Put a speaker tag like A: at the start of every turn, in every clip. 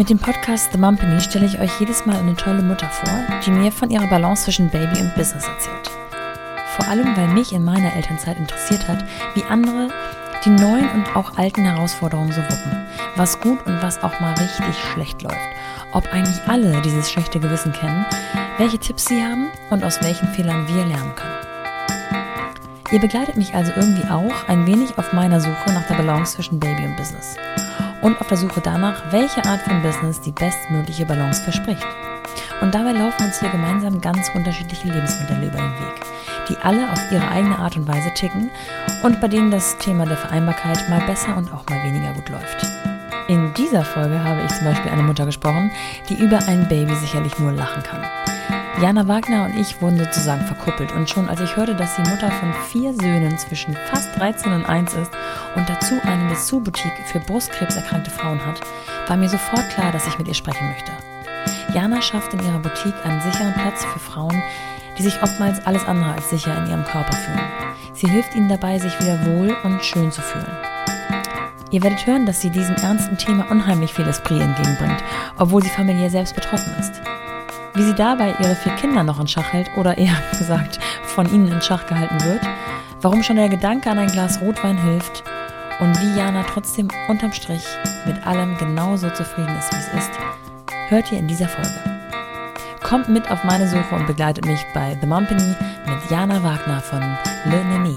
A: Mit dem Podcast The Mumpany stelle ich euch jedes Mal eine tolle Mutter vor, die mir von ihrer Balance zwischen Baby und Business erzählt. Vor allem, weil mich in meiner Elternzeit interessiert hat, wie andere die neuen und auch alten Herausforderungen so wuppen, was gut und was auch mal richtig schlecht läuft, ob eigentlich alle dieses schlechte Gewissen kennen, welche Tipps sie haben und aus welchen Fehlern wir lernen können. Ihr begleitet mich also irgendwie auch ein wenig auf meiner Suche nach der Balance zwischen Baby und Business und auf der Suche danach, welche Art von Business die bestmögliche Balance verspricht. Und dabei laufen uns hier gemeinsam ganz unterschiedliche Lebensmodelle über den Weg, die alle auf ihre eigene Art und Weise ticken und bei denen das Thema der Vereinbarkeit mal besser und auch mal weniger gut läuft. In dieser Folge habe ich zum Beispiel eine Mutter gesprochen, die über ein Baby sicherlich nur lachen kann. Jana Wagner und ich wurden sozusagen verkuppelt und schon als ich hörte, dass sie Mutter von vier Söhnen zwischen fast 13 und 1 ist und dazu eine Dessous-Boutique für brustkrebserkrankte Frauen hat, war mir sofort klar, dass ich mit ihr sprechen möchte. Jana schafft in ihrer Boutique einen sicheren Platz für Frauen, die sich oftmals alles andere als sicher in ihrem Körper fühlen. Sie hilft ihnen dabei, sich wieder wohl und schön zu fühlen. Ihr werdet hören, dass sie diesem ernsten Thema unheimlich viel Esprit entgegenbringt, obwohl sie familiär selbst betroffen ist. Wie sie dabei ihre vier Kinder noch in Schach hält oder eher gesagt von ihnen in Schach gehalten wird, warum schon der Gedanke an ein Glas Rotwein hilft und wie Jana trotzdem unterm Strich mit allem genauso zufrieden ist, wie es ist, hört ihr in dieser Folge. Kommt mit auf meine Suche und begleitet mich bei The Mumpany mit Jana Wagner von Le Nene.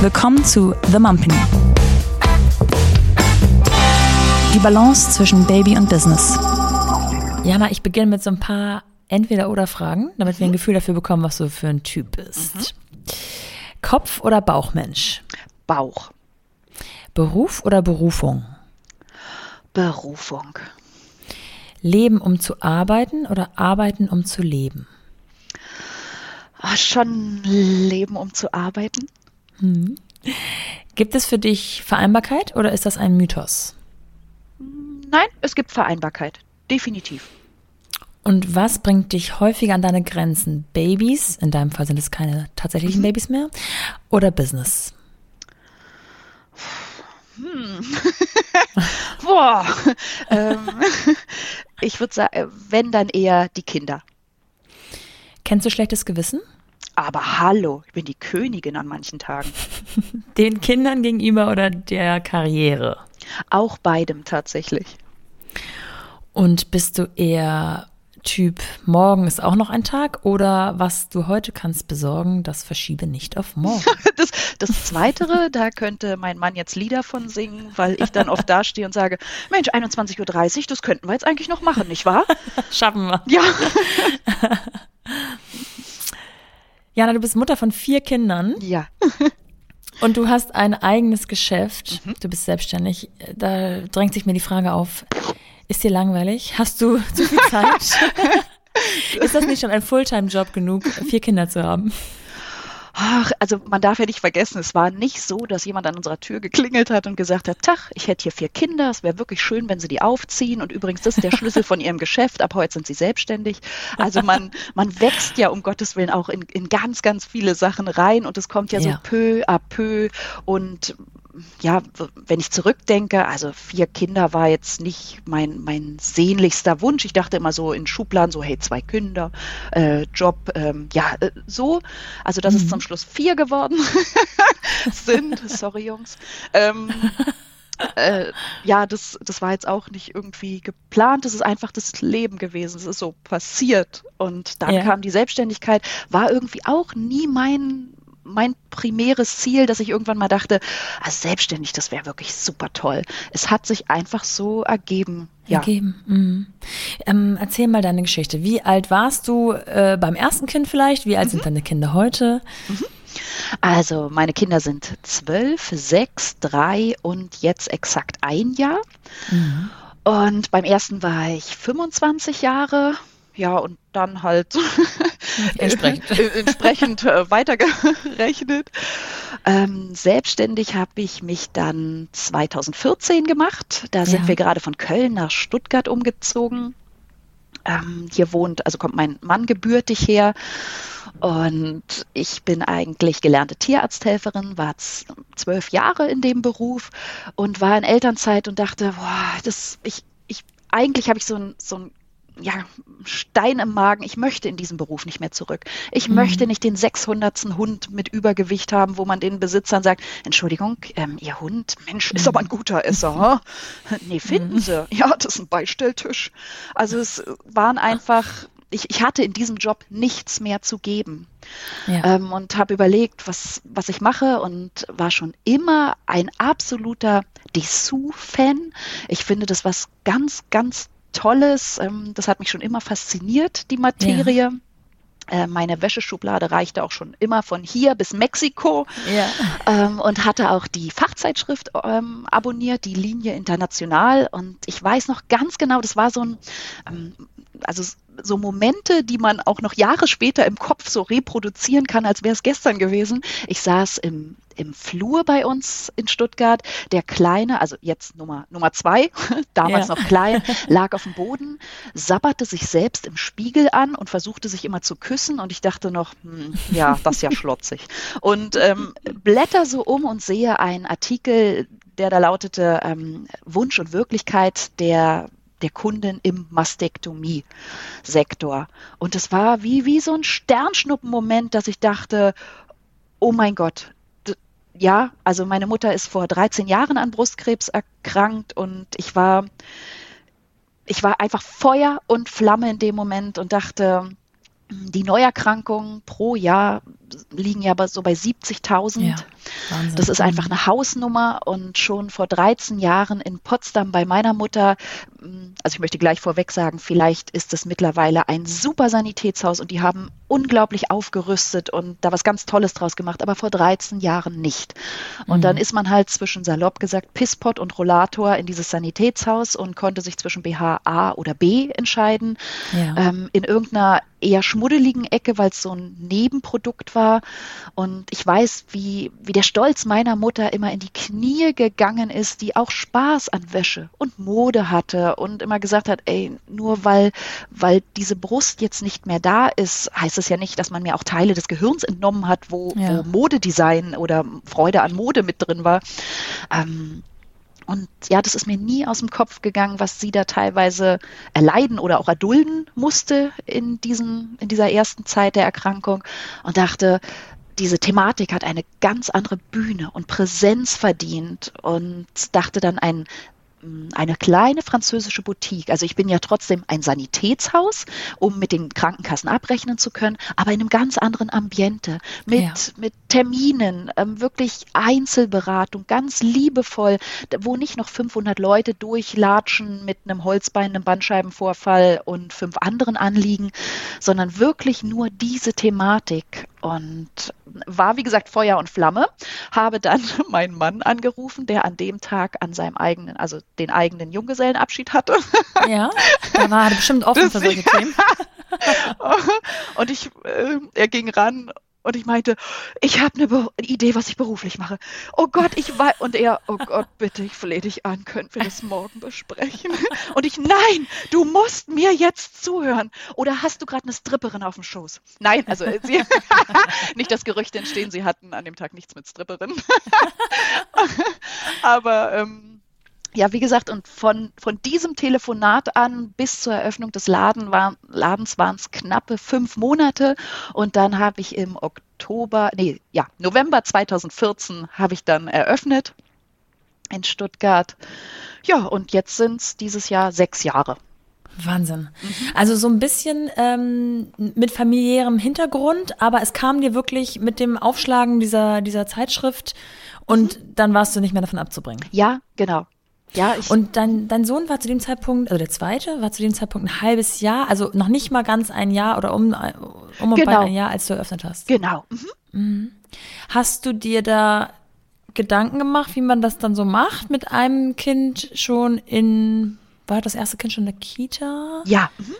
A: Willkommen zu The Mumpany. Die Balance zwischen Baby und Business. Jana, ich beginne mit so ein paar Entweder-Oder-Fragen, damit wir ein Gefühl dafür bekommen, was du für ein Typ bist. Mhm. Kopf- oder Bauchmensch?
B: Bauch.
A: Beruf oder Berufung?
B: Berufung.
A: Leben, um zu arbeiten oder arbeiten, um zu leben?
B: Ach, schon Leben, um zu arbeiten.
A: Hm. Gibt es für dich Vereinbarkeit oder ist das ein Mythos?
B: Nein, es gibt Vereinbarkeit. Definitiv.
A: Und was bringt dich häufiger an deine Grenzen? Babys, in deinem Fall sind es keine tatsächlichen mhm. Babys mehr, oder Business?
B: Hm. Boah. ähm, ich würde sagen, wenn dann eher die Kinder.
A: Kennst du schlechtes Gewissen?
B: Aber hallo, ich bin die Königin an manchen Tagen.
A: Den Kindern gegenüber oder der Karriere?
B: Auch beidem tatsächlich.
A: Und bist du eher Typ, morgen ist auch noch ein Tag oder was du heute kannst besorgen, das verschiebe nicht auf morgen.
B: das, das Zweitere, da könnte mein Mann jetzt Lieder von singen, weil ich dann oft dastehe und sage, Mensch, 21.30 Uhr, das könnten wir jetzt eigentlich noch machen, nicht wahr?
A: Schaffen wir.
B: Ja.
A: Jana, du bist Mutter von vier Kindern.
B: Ja.
A: Und du hast ein eigenes Geschäft. Mhm. Du bist selbstständig. Da drängt sich mir die Frage auf, ist dir langweilig? Hast du zu viel Zeit? ist das nicht schon ein Fulltime-Job genug, vier Kinder zu haben?
B: Ach, also man darf ja nicht vergessen, es war nicht so, dass jemand an unserer Tür geklingelt hat und gesagt hat, Tach, ich hätte hier vier Kinder, es wäre wirklich schön, wenn sie die aufziehen und übrigens, das ist der Schlüssel von ihrem Geschäft, ab heute sind sie selbstständig. Also man, man wächst ja um Gottes Willen auch in, in ganz, ganz viele Sachen rein und es kommt ja, ja. so peu à peu und ja, wenn ich zurückdenke, also vier Kinder war jetzt nicht mein, mein sehnlichster Wunsch. Ich dachte immer so in Schubladen, so hey, zwei Kinder, äh, Job, ähm, ja, äh, so. Also dass mhm. es zum Schluss vier geworden sind. Sorry, Jungs. Ähm, äh, ja, das, das war jetzt auch nicht irgendwie geplant, das ist einfach das Leben gewesen, es ist so passiert. Und dann ja. kam die Selbstständigkeit, war irgendwie auch nie mein, mein primäres Ziel, dass ich irgendwann mal dachte, ah, selbstständig, das wäre wirklich super toll. Es hat sich einfach so ergeben.
A: Ja. Ergeben. Mhm. Ähm, erzähl mal deine Geschichte. Wie alt warst du äh, beim ersten Kind vielleicht? Wie alt mhm. sind deine Kinder heute? Mhm.
B: Also meine Kinder sind zwölf, sechs, drei und jetzt exakt ein Jahr. Mhm. Und beim ersten war ich 25 Jahre ja, und dann halt
A: entsprechend,
B: entsprechend äh, weitergerechnet. Ähm, selbstständig habe ich mich dann 2014 gemacht. Da sind ja. wir gerade von Köln nach Stuttgart umgezogen. Ähm, hier wohnt, also kommt mein Mann gebürtig her. Und ich bin eigentlich gelernte Tierarzthelferin, war zwölf Jahre in dem Beruf und war in Elternzeit und dachte, boah, das, ich, ich, eigentlich habe ich so ein, so ein ja, Stein im Magen, ich möchte in diesen Beruf nicht mehr zurück. Ich mhm. möchte nicht den 600. Hund mit Übergewicht haben, wo man den Besitzern sagt, Entschuldigung, ähm, Ihr Hund, Mensch, ist mhm. aber ein guter Esser. Hm? nee, finden mhm. Sie. Ja, das ist ein Beistelltisch. Also es waren einfach, ich, ich hatte in diesem Job nichts mehr zu geben. Ja. Ähm, und habe überlegt, was, was ich mache und war schon immer ein absoluter Dessous-Fan. Ich finde das was ganz, ganz Tolles. Ähm, das hat mich schon immer fasziniert, die Materie. Ja. Äh, meine Wäscheschublade reichte auch schon immer von hier bis Mexiko ja. ähm, und hatte auch die Fachzeitschrift ähm, abonniert, die Linie International. Und ich weiß noch ganz genau, das war so ein, also so Momente, die man auch noch Jahre später im Kopf so reproduzieren kann, als wäre es gestern gewesen. Ich saß im, im Flur bei uns in Stuttgart. Der Kleine, also jetzt Nummer, Nummer zwei, damals ja. noch klein, lag auf dem Boden, sabberte sich selbst im Spiegel an und versuchte sich immer zu küssen. Und ich dachte noch, hm, ja, das ist ja schlotzig. Und ähm, blätter so um und sehe einen Artikel, der da lautete ähm, Wunsch und Wirklichkeit der der Kunden im Mastektomie-Sektor. Und es war wie, wie so ein Sternschnuppenmoment, dass ich dachte, oh mein Gott, ja, also meine Mutter ist vor 13 Jahren an Brustkrebs erkrankt und ich war, ich war einfach Feuer und Flamme in dem Moment und dachte, die Neuerkrankungen pro Jahr liegen ja so bei 70.000. Ja, das ist einfach eine Hausnummer und schon vor 13 Jahren in Potsdam bei meiner Mutter, mm, also ich möchte gleich vorweg sagen, vielleicht ist es mittlerweile ein super Sanitätshaus und die haben unglaublich aufgerüstet und da was ganz Tolles draus gemacht, aber vor 13 Jahren nicht. Und mhm. dann ist man halt zwischen salopp gesagt Pisspot und Rollator in dieses Sanitätshaus und konnte sich zwischen BH A oder B entscheiden. Ja. Ähm, in irgendeiner eher schmuddeligen Ecke, weil es so ein Nebenprodukt war. Und ich weiß, wie, wie der Stolz meiner Mutter immer in die Knie gegangen ist, die auch Spaß an Wäsche und Mode hatte und immer gesagt hat, ey, nur weil, weil diese Brust jetzt nicht mehr da ist, heißt es ja nicht, dass man mir auch Teile des Gehirns entnommen hat, wo, ja. wo Modedesign oder Freude an Mode mit drin war. Ähm, und ja, das ist mir nie aus dem Kopf gegangen, was sie da teilweise erleiden oder auch erdulden musste in, diesen, in dieser ersten Zeit der Erkrankung. Und dachte, diese Thematik hat eine ganz andere Bühne und Präsenz verdient. Und dachte dann, ein eine kleine französische Boutique. Also ich bin ja trotzdem ein Sanitätshaus, um mit den Krankenkassen abrechnen zu können, aber in einem ganz anderen Ambiente, mit, ja. mit Terminen, ähm, wirklich Einzelberatung, ganz liebevoll, wo nicht noch 500 Leute durchlatschen mit einem Holzbein, einem Bandscheibenvorfall und fünf anderen Anliegen, sondern wirklich nur diese Thematik und war, wie gesagt, Feuer und Flamme, habe dann meinen Mann angerufen, der an dem Tag an seinem eigenen, also den eigenen Junggesellenabschied hatte.
A: Ja, da war er bestimmt offen für solche Themen.
B: und ich, äh, er ging ran und ich meinte, ich habe eine Idee, was ich beruflich mache. Oh Gott, ich weiß. Und er, oh Gott, bitte, ich flehe dich an, können wir das morgen besprechen? Und ich, nein, du musst mir jetzt zuhören. Oder hast du gerade eine Stripperin auf dem Schoß? Nein, also äh, sie, nicht das Gerücht entstehen, sie hatten an dem Tag nichts mit Stripperin. Aber ähm, ja, wie gesagt, und von, von diesem Telefonat an bis zur Eröffnung des Laden war, Ladens waren es knappe fünf Monate. Und dann habe ich im Oktober, nee, ja, November 2014 habe ich dann eröffnet in Stuttgart. Ja, und jetzt sind es dieses Jahr sechs Jahre.
A: Wahnsinn. Mhm. Also so ein bisschen ähm, mit familiärem Hintergrund, aber es kam dir wirklich mit dem Aufschlagen dieser, dieser Zeitschrift und mhm. dann warst du nicht mehr davon abzubringen.
B: Ja, genau. Ja,
A: ich und dein, dein Sohn war zu dem Zeitpunkt, also der zweite, war zu dem Zeitpunkt ein halbes Jahr, also noch nicht mal ganz ein Jahr oder um, um und genau. bei ein Jahr, als du eröffnet hast.
B: Genau. Mhm.
A: Mhm. Hast du dir da Gedanken gemacht, wie man das dann so macht mit einem Kind schon in, war das erste Kind schon in der Kita?
B: Ja. Mhm.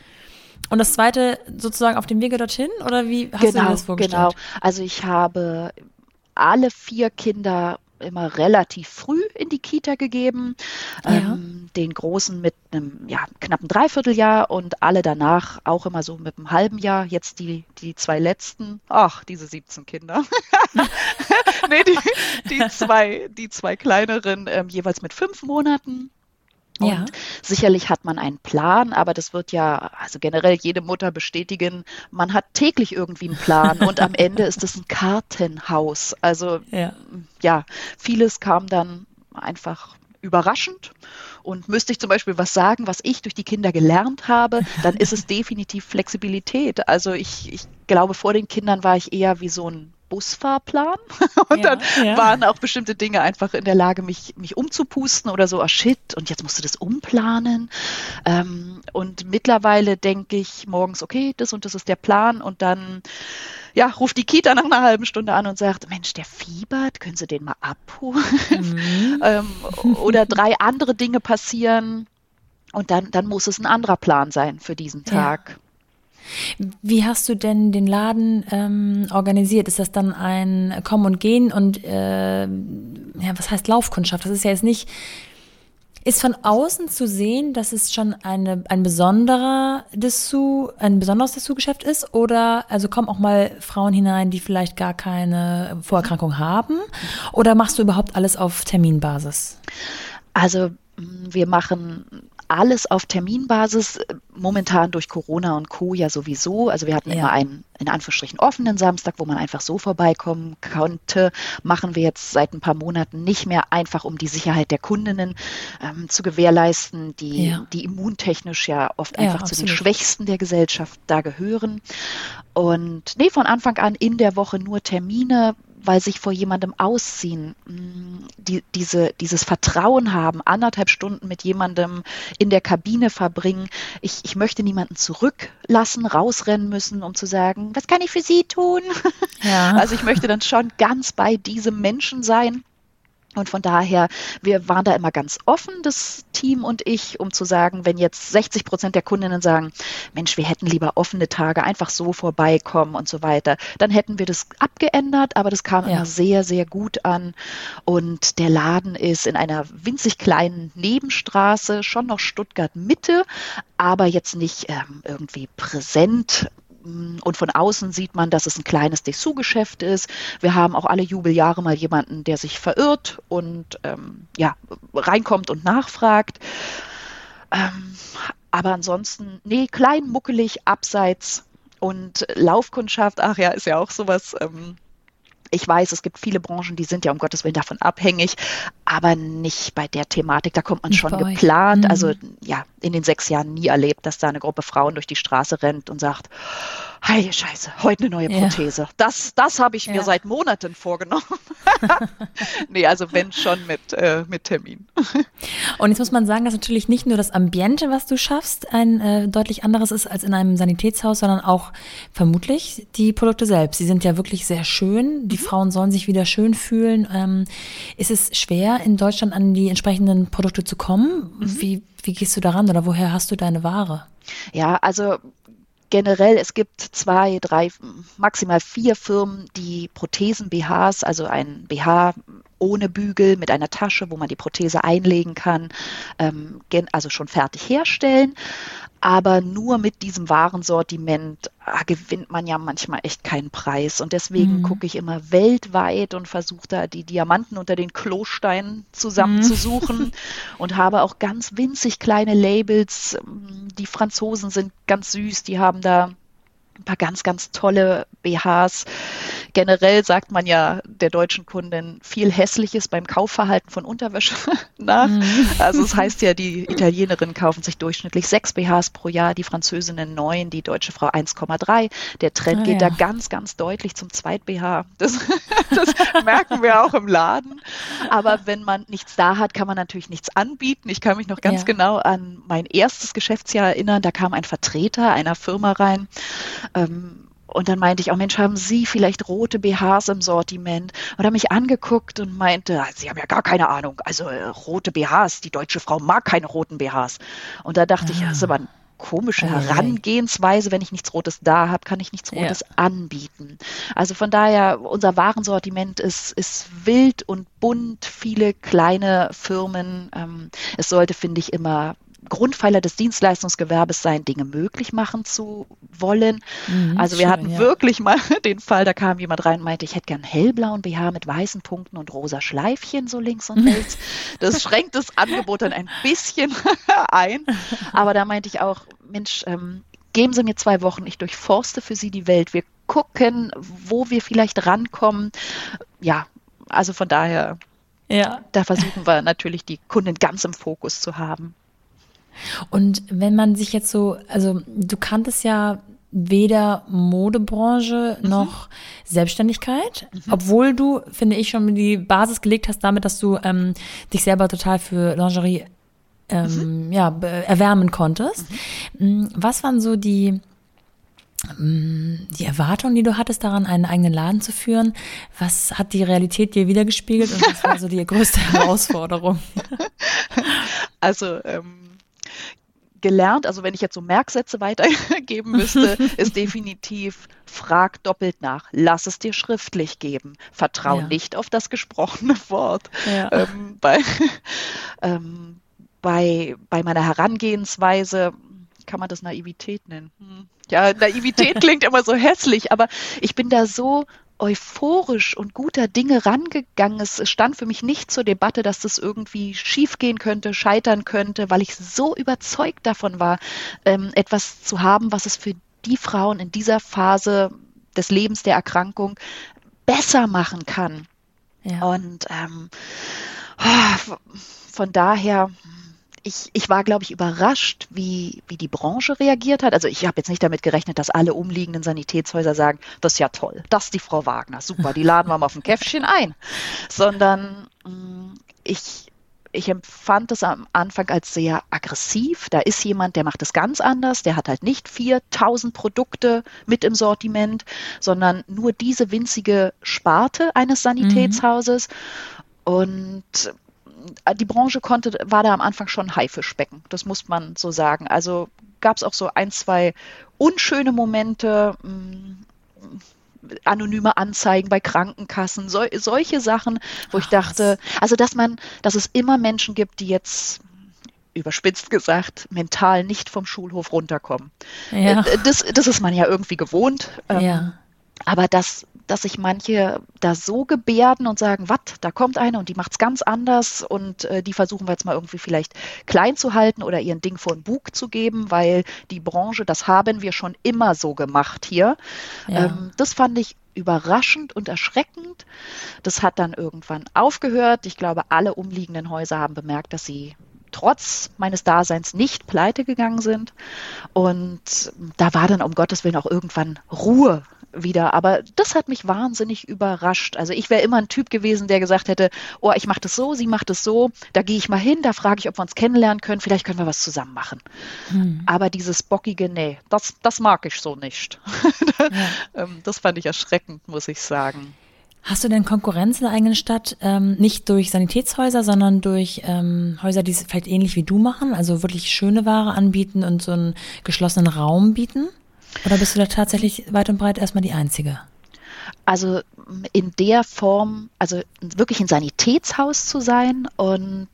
A: Und das zweite sozusagen auf dem Wege dorthin? Oder wie hast
B: genau,
A: du dir das vorgestellt?
B: Genau. Also ich habe alle vier Kinder immer relativ früh in die Kita gegeben. Ja. Ähm, den Großen mit einem ja, knappen Dreivierteljahr und alle danach auch immer so mit einem halben Jahr. Jetzt die, die zwei letzten, ach, diese 17 Kinder. nee, die, die, zwei, die zwei kleineren ähm, jeweils mit fünf Monaten. Und ja. sicherlich hat man einen Plan, aber das wird ja, also generell jede Mutter bestätigen, man hat täglich irgendwie einen Plan und am Ende ist es ein Kartenhaus. Also ja, ja vieles kam dann einfach überraschend. Und müsste ich zum Beispiel was sagen, was ich durch die Kinder gelernt habe, dann ist es definitiv Flexibilität. Also ich, ich glaube, vor den Kindern war ich eher wie so ein Busfahrplan und ja, dann ja. waren auch bestimmte Dinge einfach in der Lage, mich, mich umzupusten oder so, oh shit, und jetzt musst du das umplanen. Ähm, und mittlerweile denke ich morgens, okay, das und das ist der Plan und dann ja, ruft die Kita nach einer halben Stunde an und sagt, Mensch, der fiebert, können Sie den mal abholen? Mhm. ähm, oder drei andere Dinge passieren und dann, dann muss es ein anderer Plan sein für diesen Tag.
A: Ja. Wie hast du denn den Laden ähm, organisiert? Ist das dann ein Kommen und Gehen und äh, ja, was heißt Laufkundschaft? Das ist ja jetzt nicht. Ist von außen zu sehen, dass es schon eine, ein besonderer Dessous, ein besonderes Dessous-Geschäft ist? Oder also kommen auch mal Frauen hinein, die vielleicht gar keine Vorerkrankung haben? Oder machst du überhaupt alles auf Terminbasis?
B: Also wir machen alles auf Terminbasis, momentan durch Corona und Co. ja sowieso. Also wir hatten ja. immer einen in Anführungsstrichen offenen Samstag, wo man einfach so vorbeikommen konnte. Machen wir jetzt seit ein paar Monaten nicht mehr, einfach um die Sicherheit der Kundinnen ähm, zu gewährleisten, die, ja. die immuntechnisch ja oft einfach ja, zu den Schwächsten der Gesellschaft da gehören. Und nee, von Anfang an in der Woche nur Termine, weil sich vor jemandem ausziehen, mm, die, diese, dieses Vertrauen haben, anderthalb Stunden mit jemandem in der Kabine verbringen. Ich, ich möchte niemanden zurücklassen, rausrennen müssen, um zu sagen, was kann ich für Sie tun? Ja. Also ich möchte dann schon ganz bei diesem Menschen sein. Und von daher, wir waren da immer ganz offen, das Team und ich, um zu sagen, wenn jetzt 60 Prozent der Kundinnen sagen, Mensch, wir hätten lieber offene Tage, einfach so vorbeikommen und so weiter, dann hätten wir das abgeändert, aber das kam ja. immer sehr, sehr gut an. Und der Laden ist in einer winzig kleinen Nebenstraße, schon noch Stuttgart Mitte, aber jetzt nicht ähm, irgendwie präsent und von außen sieht man, dass es ein kleines Dessous-Geschäft ist. Wir haben auch alle Jubeljahre mal jemanden, der sich verirrt und ähm, ja, reinkommt und nachfragt. Ähm, aber ansonsten, nee, klein, muckelig, abseits und Laufkundschaft, ach ja, ist ja auch sowas. Ähm, ich weiß, es gibt viele Branchen, die sind ja um Gottes Willen davon abhängig, aber nicht bei der Thematik. Da kommt man nicht schon geplant. Mhm. Also ja, in den sechs Jahren nie erlebt, dass da eine Gruppe Frauen durch die Straße rennt und sagt, Heilige Scheiße, heute eine neue Prothese. Ja. Das, das habe ich ja. mir seit Monaten vorgenommen. nee, also wenn schon mit, äh, mit Termin.
A: Und jetzt muss man sagen, dass natürlich nicht nur das Ambiente, was du schaffst, ein äh, deutlich anderes ist als in einem Sanitätshaus, sondern auch vermutlich die Produkte selbst. Sie sind ja wirklich sehr schön. Die mhm. Frauen sollen sich wieder schön fühlen. Ähm, ist es schwer, in Deutschland an die entsprechenden Produkte zu kommen? Mhm. Wie, wie gehst du daran oder woher hast du deine Ware?
B: Ja, also generell, es gibt zwei, drei, maximal vier Firmen, die Prothesen-BHs, also ein BH ohne Bügel mit einer Tasche, wo man die Prothese einlegen kann, ähm, also schon fertig herstellen. Aber nur mit diesem Warensortiment ah, gewinnt man ja manchmal echt keinen Preis. Und deswegen mhm. gucke ich immer weltweit und versuche da die Diamanten unter den Klosteinen zusammenzusuchen mhm. und habe auch ganz winzig kleine Labels. Die Franzosen sind ganz süß, die haben da ein paar ganz, ganz tolle BHs. Generell sagt man ja der deutschen Kundin viel Hässliches beim Kaufverhalten von Unterwäsche nach. Mhm. Also es das heißt ja, die Italienerinnen kaufen sich durchschnittlich sechs BHs pro Jahr, die Französinnen neun, die deutsche Frau 1,3. Der Trend ah, geht ja. da ganz, ganz deutlich zum Zweit-BH. Das, das merken wir auch im Laden. Aber wenn man nichts da hat, kann man natürlich nichts anbieten. Ich kann mich noch ganz ja. genau an mein erstes Geschäftsjahr erinnern. Da kam ein Vertreter einer Firma rein, ähm, und dann meinte ich auch, Mensch, haben Sie vielleicht rote BHs im Sortiment? Und er mich angeguckt und meinte, ah, Sie haben ja gar keine Ahnung. Also äh, rote BHs, die deutsche Frau mag keine roten BHs. Und da dachte ah. ich, das ist aber ein komische Herangehensweise. Wenn ich nichts Rotes da habe, kann ich nichts Rotes ja. anbieten. Also von daher, unser Warensortiment ist, ist wild und bunt, viele kleine Firmen. Ähm, es sollte, finde ich, immer Grundpfeiler des Dienstleistungsgewerbes sein, Dinge möglich machen zu wollen. Mhm, also wir schön, hatten ja. wirklich mal den Fall, da kam jemand rein und meinte, ich hätte gern hellblauen BH mit weißen Punkten und rosa Schleifchen so links und rechts. Das schränkt das Angebot dann ein bisschen ein. Aber da meinte ich auch, Mensch, ähm, geben Sie mir zwei Wochen, ich durchforste für Sie die Welt. Wir gucken, wo wir vielleicht rankommen. Ja, also von daher, ja. da versuchen wir natürlich die Kunden ganz im Fokus zu haben.
A: Und wenn man sich jetzt so, also du kanntest ja weder Modebranche mhm. noch Selbstständigkeit, mhm. obwohl du, finde ich, schon die Basis gelegt hast damit, dass du ähm, dich selber total für Lingerie ähm, mhm. ja, erwärmen konntest. Mhm. Mm, was waren so die, mm, die Erwartungen, die du hattest daran, einen eigenen Laden zu führen? Was hat die Realität dir wiedergespiegelt und was war so die größte Herausforderung?
B: Also ähm, gelernt, also wenn ich jetzt so Merksätze weitergeben müsste, ist definitiv, frag doppelt nach, lass es dir schriftlich geben, vertrau ja. nicht auf das gesprochene Wort. Ja. Ähm, bei, ähm, bei, bei meiner Herangehensweise kann man das Naivität nennen. Hm. Ja, Naivität klingt immer so hässlich, aber ich bin da so euphorisch und guter Dinge rangegangen. Es stand für mich nicht zur Debatte, dass das irgendwie schiefgehen könnte, scheitern könnte, weil ich so überzeugt davon war, ähm, etwas zu haben, was es für die Frauen in dieser Phase des Lebens der Erkrankung besser machen kann. Ja. Und ähm, oh, von daher ich, ich war, glaube ich, überrascht, wie, wie die Branche reagiert hat. Also ich habe jetzt nicht damit gerechnet, dass alle umliegenden Sanitätshäuser sagen, das ist ja toll, das ist die Frau Wagner, super, die laden wir mal auf ein Käffchen ein. Sondern mm, ich, ich empfand es am Anfang als sehr aggressiv. Da ist jemand, der macht es ganz anders. Der hat halt nicht 4000 Produkte mit im Sortiment, sondern nur diese winzige Sparte eines Sanitätshauses. Mhm. Und die Branche konnte, war da am Anfang schon Haifischbecken, das muss man so sagen. Also gab es auch so ein, zwei unschöne Momente, mm, anonyme Anzeigen bei Krankenkassen, so, solche Sachen, wo Ach, ich dachte, also dass man, dass es immer Menschen gibt, die jetzt überspitzt gesagt, mental nicht vom Schulhof runterkommen. Ja. Äh, das, das ist man ja irgendwie gewohnt. Ähm, ja. Aber dass dass sich manche da so gebärden und sagen, was, da kommt eine und die macht es ganz anders und äh, die versuchen wir jetzt mal irgendwie vielleicht klein zu halten oder ihren Ding vor den Bug zu geben, weil die Branche, das haben wir schon immer so gemacht hier. Ja. Ähm, das fand ich überraschend und erschreckend. Das hat dann irgendwann aufgehört. Ich glaube, alle umliegenden Häuser haben bemerkt, dass sie trotz meines Daseins nicht pleite gegangen sind. Und da war dann um Gottes Willen auch irgendwann Ruhe wieder. Aber das hat mich wahnsinnig überrascht. Also ich wäre immer ein Typ gewesen, der gesagt hätte, oh, ich mache das so, sie macht das so, da gehe ich mal hin, da frage ich, ob wir uns kennenlernen können, vielleicht können wir was zusammen machen. Hm. Aber dieses bockige, nee, das, das mag ich so nicht. ja. Ähm, das fand ich erschreckend, muss ich sagen.
A: Hast du denn Konkurrenz in der eigenen Stadt ähm, nicht durch Sanitätshäuser, sondern durch ähm, Häuser, die es vielleicht ähnlich wie du machen, also wirklich schöne Ware anbieten und so einen geschlossenen Raum bieten? Oder bist du da tatsächlich weit und breit erstmal die Einzige?
B: Also in der Form, also wirklich ein Sanitätshaus zu sein und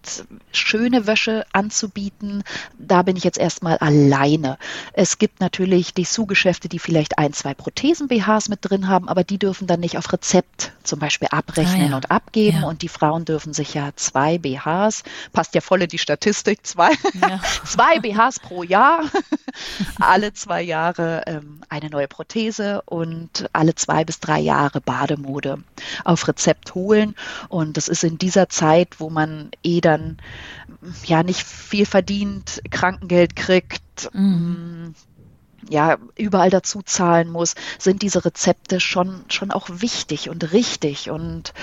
B: schöne Wäsche anzubieten, da bin ich jetzt erstmal alleine. Es gibt natürlich die Schuhgeschäfte, die vielleicht ein, zwei Prothesen-BHs mit drin haben, aber die dürfen dann nicht auf Rezept zum Beispiel abrechnen ah, ja. und abgeben ja. und die Frauen dürfen sich ja zwei BHs, passt ja voll in die Statistik, zwei, ja. zwei BHs pro Jahr, alle zwei Jahre ähm, eine neue Prothese und alle zwei bis drei Jahre Jahre Bademode auf Rezept holen. Und das ist in dieser Zeit, wo man eh dann ja nicht viel verdient, Krankengeld kriegt, mhm. Mm, ja, überall dazu zahlen muss, sind diese Rezepte schon, schon auch wichtig und richtig. Und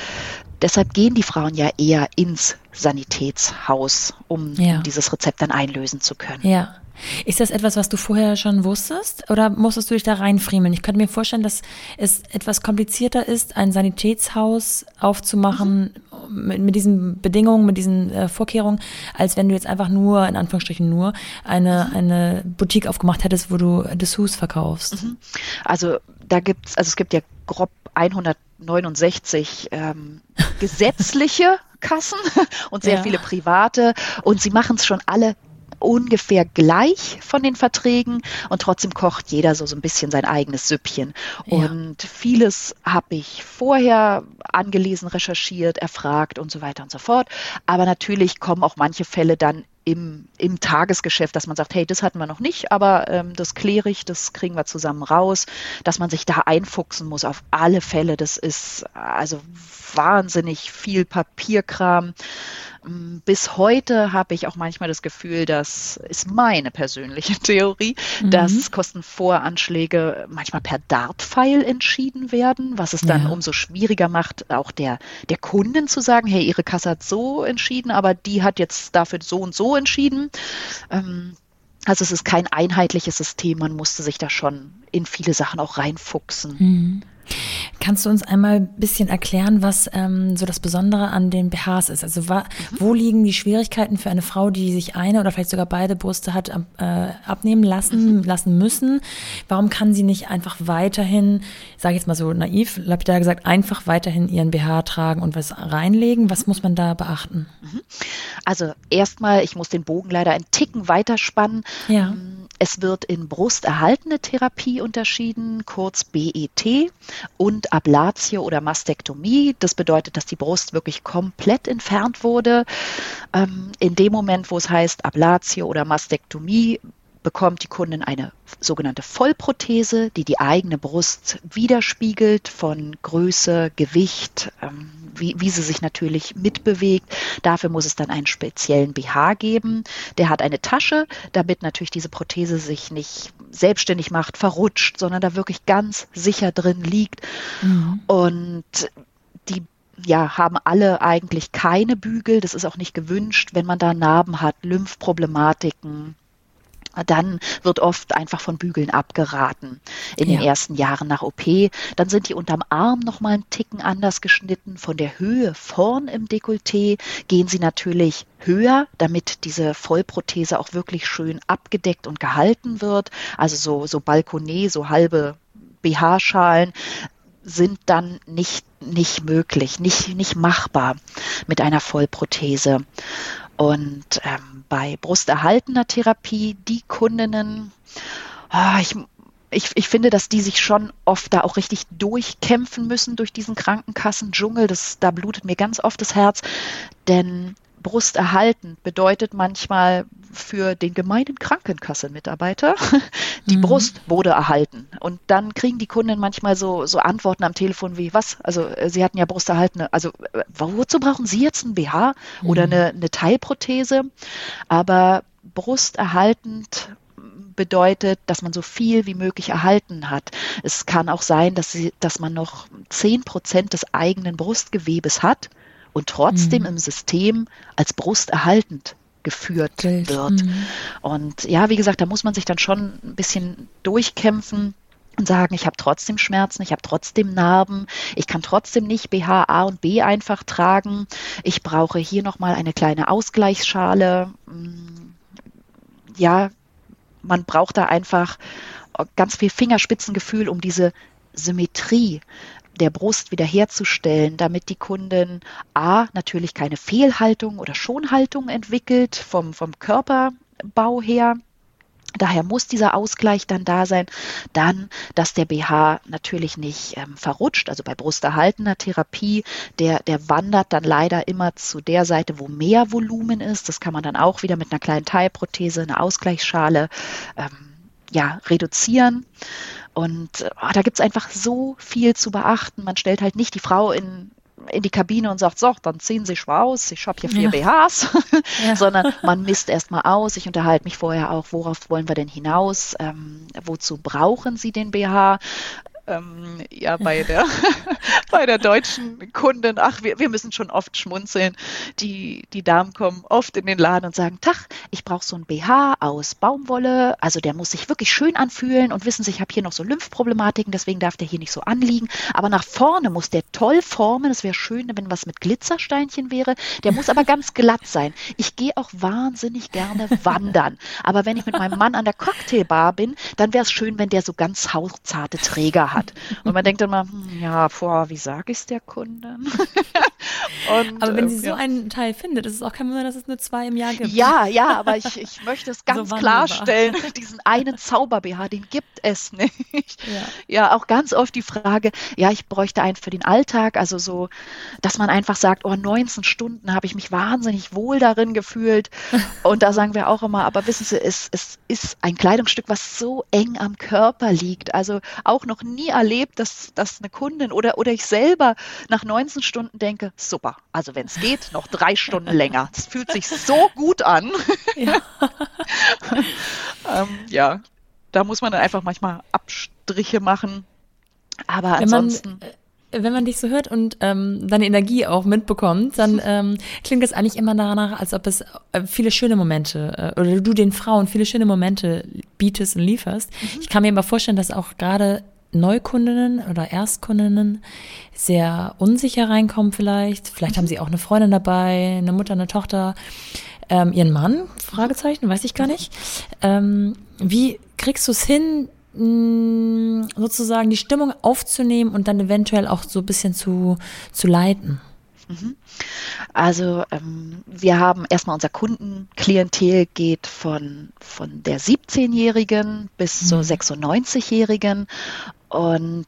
B: deshalb gehen die Frauen ja eher ins Sanitätshaus, um, ja. dieses Rezept dann einlösen zu können.
A: Ja. Ist das etwas, was du vorher schon wusstest oder musstest du dich da reinfriemeln? Ich könnte mir vorstellen, dass es etwas komplizierter ist, ein Sanitätshaus aufzumachen mit, mit diesen Bedingungen, mit diesen äh, Vorkehrungen, als wenn du jetzt einfach nur, in Anführungsstrichen nur, eine, eine Boutique aufgemacht hättest, wo du Dessous verkaufst. Mhm.
B: Also da gibt's, also es gibt ja grob 169 ähm, gesetzliche Kassen und sehr ja. viele private und sie machen es schon alle ungefähr gleich von den Verträgen und trotzdem kocht jeder so, so ein bisschen sein eigenes Süppchen. Ja. Und vieles habe ich vorher angelesen, recherchiert, erfragt und so weiter und so fort. Aber natürlich kommen auch manche Fälle dann im, im Tagesgeschäft, dass man sagt, hey, das hatten wir noch nicht, aber ähm, das kläre ich, das kriegen wir zusammen raus, dass man sich da einfuchsen muss auf alle Fälle. Das ist also wahnsinnig viel Papierkram. Mm, bis heute habe ich auch manchmal das Gefühl, das ist meine persönliche Theorie, mhm. dass Kostenvoranschläge manchmal per Dartpfeil entschieden werden, was es dann ja. umso schwieriger macht, auch der, der Kunden zu sagen, hey, ihre Kasse hat so entschieden, aber die hat jetzt dafür so und so entschieden. Ähm, also es ist kein einheitliches System, man musste sich da schon in viele Sachen auch reinfuchsen.
A: Mhm. Kannst du uns einmal ein bisschen erklären, was ähm, so das Besondere an den BHs ist? Also wa, mhm. wo liegen die Schwierigkeiten für eine Frau, die sich eine oder vielleicht sogar beide Brüste hat äh, abnehmen lassen, mhm. lassen müssen? Warum kann sie nicht einfach weiterhin, sage ich jetzt mal so naiv, lapidar gesagt, einfach weiterhin ihren BH tragen und was reinlegen? Was muss man da beachten?
B: Mhm. Also erstmal, ich muss den Bogen leider einen Ticken weiterspannen. Ja. Es wird in brusterhaltene Therapie unterschieden, kurz BET, und Ablatio oder Mastektomie. Das bedeutet, dass die Brust wirklich komplett entfernt wurde. Ähm, in dem Moment, wo es heißt Ablatio oder Mastektomie, bekommt die Kundin eine sogenannte Vollprothese, die die eigene Brust widerspiegelt von Größe, Gewicht, ähm, wie, wie sie sich natürlich mitbewegt. Dafür muss es dann einen speziellen BH geben. Der hat eine Tasche, damit natürlich diese Prothese sich nicht selbstständig macht, verrutscht, sondern da wirklich ganz sicher drin liegt. Mhm. Und die ja, haben alle eigentlich keine Bügel. Das ist auch nicht gewünscht, wenn man da Narben hat, Lymphproblematiken, dann wird oft einfach von Bügeln abgeraten in ja. den ersten Jahren nach OP. Dann sind die unterm Arm nochmal einen Ticken anders geschnitten. Von der Höhe vorn im Dekolleté gehen sie natürlich höher, damit diese Vollprothese auch wirklich schön abgedeckt und gehalten wird. Also so, so Balkonet, so halbe BH-Schalen sind dann nicht, nicht möglich, nicht, nicht machbar mit einer Vollprothese. Und ähm, bei brusterhaltener Therapie, die Kundinnen, oh, ich, ich, ich finde, dass die sich schon oft da auch richtig durchkämpfen müssen durch diesen Krankenkassen-Dschungel. Da blutet mir ganz oft das Herz, denn Brust erhalten bedeutet manchmal für den gemeinen Krankenkassenmitarbeiter, die mhm. Brust wurde erhalten. Und dann kriegen die Kunden manchmal so, so Antworten am Telefon wie, was? Also äh, sie hatten ja Brust erhalten. Also äh, wozu brauchen Sie jetzt ein BH oder mhm. eine, eine Teilprothese? Aber Brust erhaltend bedeutet, dass man so viel wie möglich erhalten hat. Es kann auch sein, dass, sie, dass man noch zehn Prozent des eigenen Brustgewebes hat und trotzdem mhm. im System als brusterhaltend geführt Gilt. wird. Mhm. Und ja, wie gesagt, da muss man sich dann schon ein bisschen durchkämpfen und sagen, ich habe trotzdem Schmerzen, ich habe trotzdem Narben, ich kann trotzdem nicht BH A und B einfach tragen. Ich brauche hier nochmal eine kleine Ausgleichsschale. Mm, ja, man braucht da einfach ganz viel Fingerspitzengefühl, um diese Symmetrie der Brust wiederherzustellen, damit die Kundin A natürlich keine Fehlhaltung oder Schonhaltung entwickelt vom, vom Körperbau her. Daher muss dieser Ausgleich dann da sein. Dann, dass der BH natürlich nicht ähm, verrutscht. Also bei brusterhaltener Therapie, der, der wandert dann leider immer zu der Seite, wo mehr Volumen ist. Das kann man dann auch wieder mit einer kleinen Teilprothese, einer Ausgleichsschale ähm, ja, reduzieren. Und oh, da gibt es einfach so viel zu beachten. Man stellt halt nicht die Frau in, in die Kabine und sagt, so, dann ziehen Sie schwa aus, ich habe hier vier ja. BHs, ja. sondern man misst erstmal aus. Ich unterhalte mich vorher auch, worauf wollen wir denn hinaus, ähm, wozu brauchen Sie den BH? Ähm, ja bei der, bei der deutschen Kundin, ach, wir, wir müssen schon oft schmunzeln. Die, die Damen kommen oft in den Laden und sagen, Tach, ich brauche so ein BH aus Baumwolle, also der muss sich wirklich schön anfühlen und wissen Sie, ich habe hier noch so Lymphproblematiken, deswegen darf der hier nicht so anliegen. Aber nach vorne muss der toll formen. Es wäre schön, wenn was mit Glitzersteinchen wäre. Der muss aber ganz glatt sein. Ich gehe auch wahnsinnig gerne wandern. Aber wenn ich mit meinem Mann an der Cocktailbar bin, dann wäre es schön, wenn der so ganz hauchzarte Träger hat. Und man denkt mal, hm, ja, boah, wie sage ich es der Kundin?
A: Und, aber wenn sie äh, so ja. einen Teil findet, ist es auch kein Wunder, dass es nur zwei im Jahr gibt.
B: Ja, ja, aber ich, ich möchte es ganz so klarstellen, diesen einen Zauber-BH, den gibt es nicht. Ja. ja, auch ganz oft die Frage, ja, ich bräuchte einen für den Alltag, also so, dass man einfach sagt, oh, 19 Stunden habe ich mich wahnsinnig wohl darin gefühlt. Und da sagen wir auch immer, aber wissen Sie, es, es ist ein Kleidungsstück, was so eng am Körper liegt. Also auch noch nie erlebt, dass, dass eine Kundin oder, oder ich selber nach 19 Stunden denke, super, also wenn es geht, noch drei Stunden länger. Es fühlt sich so gut an. Ja. ähm, ja, da muss man dann einfach manchmal Abstriche machen. Aber wenn ansonsten.
A: Man, äh, wenn man dich so hört und ähm, deine Energie auch mitbekommt, dann ähm, klingt es eigentlich immer danach, als ob es äh, viele schöne Momente äh, oder du den Frauen viele schöne Momente bietest und lieferst. Mhm. Ich kann mir aber vorstellen, dass auch gerade Neukundinnen oder Erstkundinnen sehr unsicher reinkommen vielleicht. Vielleicht haben sie auch eine Freundin dabei, eine Mutter, eine Tochter, ähm, ihren Mann, Fragezeichen, weiß ich gar nicht. Ähm, wie kriegst du es hin, mh, sozusagen die Stimmung aufzunehmen und dann eventuell auch so ein bisschen zu, zu leiten?
B: Mhm. Also ähm, wir haben erstmal unser Kundenklientel geht von, von der 17-Jährigen bis mhm. zur 96-Jährigen und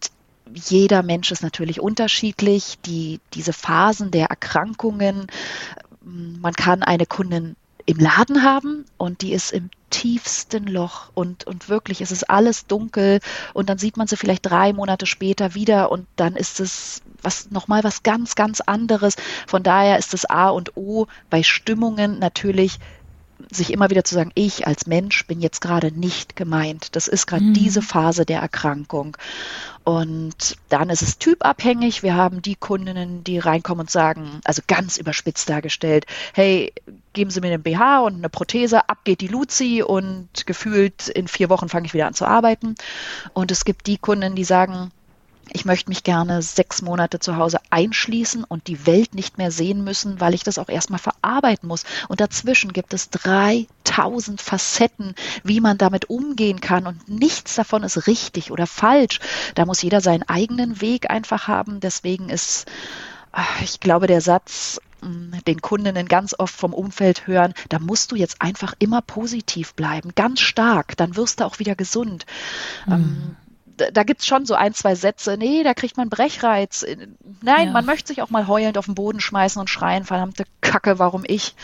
B: jeder Mensch ist natürlich unterschiedlich. Die, diese Phasen der Erkrankungen, man kann eine Kundin im Laden haben und die ist im tiefsten Loch und, und wirklich es ist alles dunkel und dann sieht man sie vielleicht drei Monate später wieder und dann ist es was nochmal was ganz, ganz anderes. Von daher ist das A und O bei Stimmungen natürlich sich immer wieder zu sagen, ich als Mensch bin jetzt gerade nicht gemeint. Das ist gerade mhm. diese Phase der Erkrankung. Und dann ist es typabhängig. Wir haben die Kundinnen, die reinkommen und sagen, also ganz überspitzt dargestellt, hey, geben Sie mir einen BH und eine Prothese, ab geht die Luzi und gefühlt in vier Wochen fange ich wieder an zu arbeiten. Und es gibt die Kunden, die sagen, ich möchte mich gerne sechs Monate zu Hause einschließen und die Welt nicht mehr sehen müssen, weil ich das auch erstmal verarbeiten muss. Und dazwischen gibt es 3000 Facetten, wie man damit umgehen kann. Und nichts davon ist richtig oder falsch. Da muss jeder seinen eigenen Weg einfach haben. Deswegen ist, ah, ich glaube, der Satz, hm, den Kundinnen ganz oft vom Umfeld hören, da musst du jetzt einfach immer positiv bleiben, ganz stark, dann wirst du auch wieder gesund. Mhm da gibt es schon so ein, zwei Sätze, nee, da kriegt man Brechreiz. Nein, ja. man möchte sich auch mal heulend auf den Boden schmeißen und schreien, verdammte Kacke, warum ich?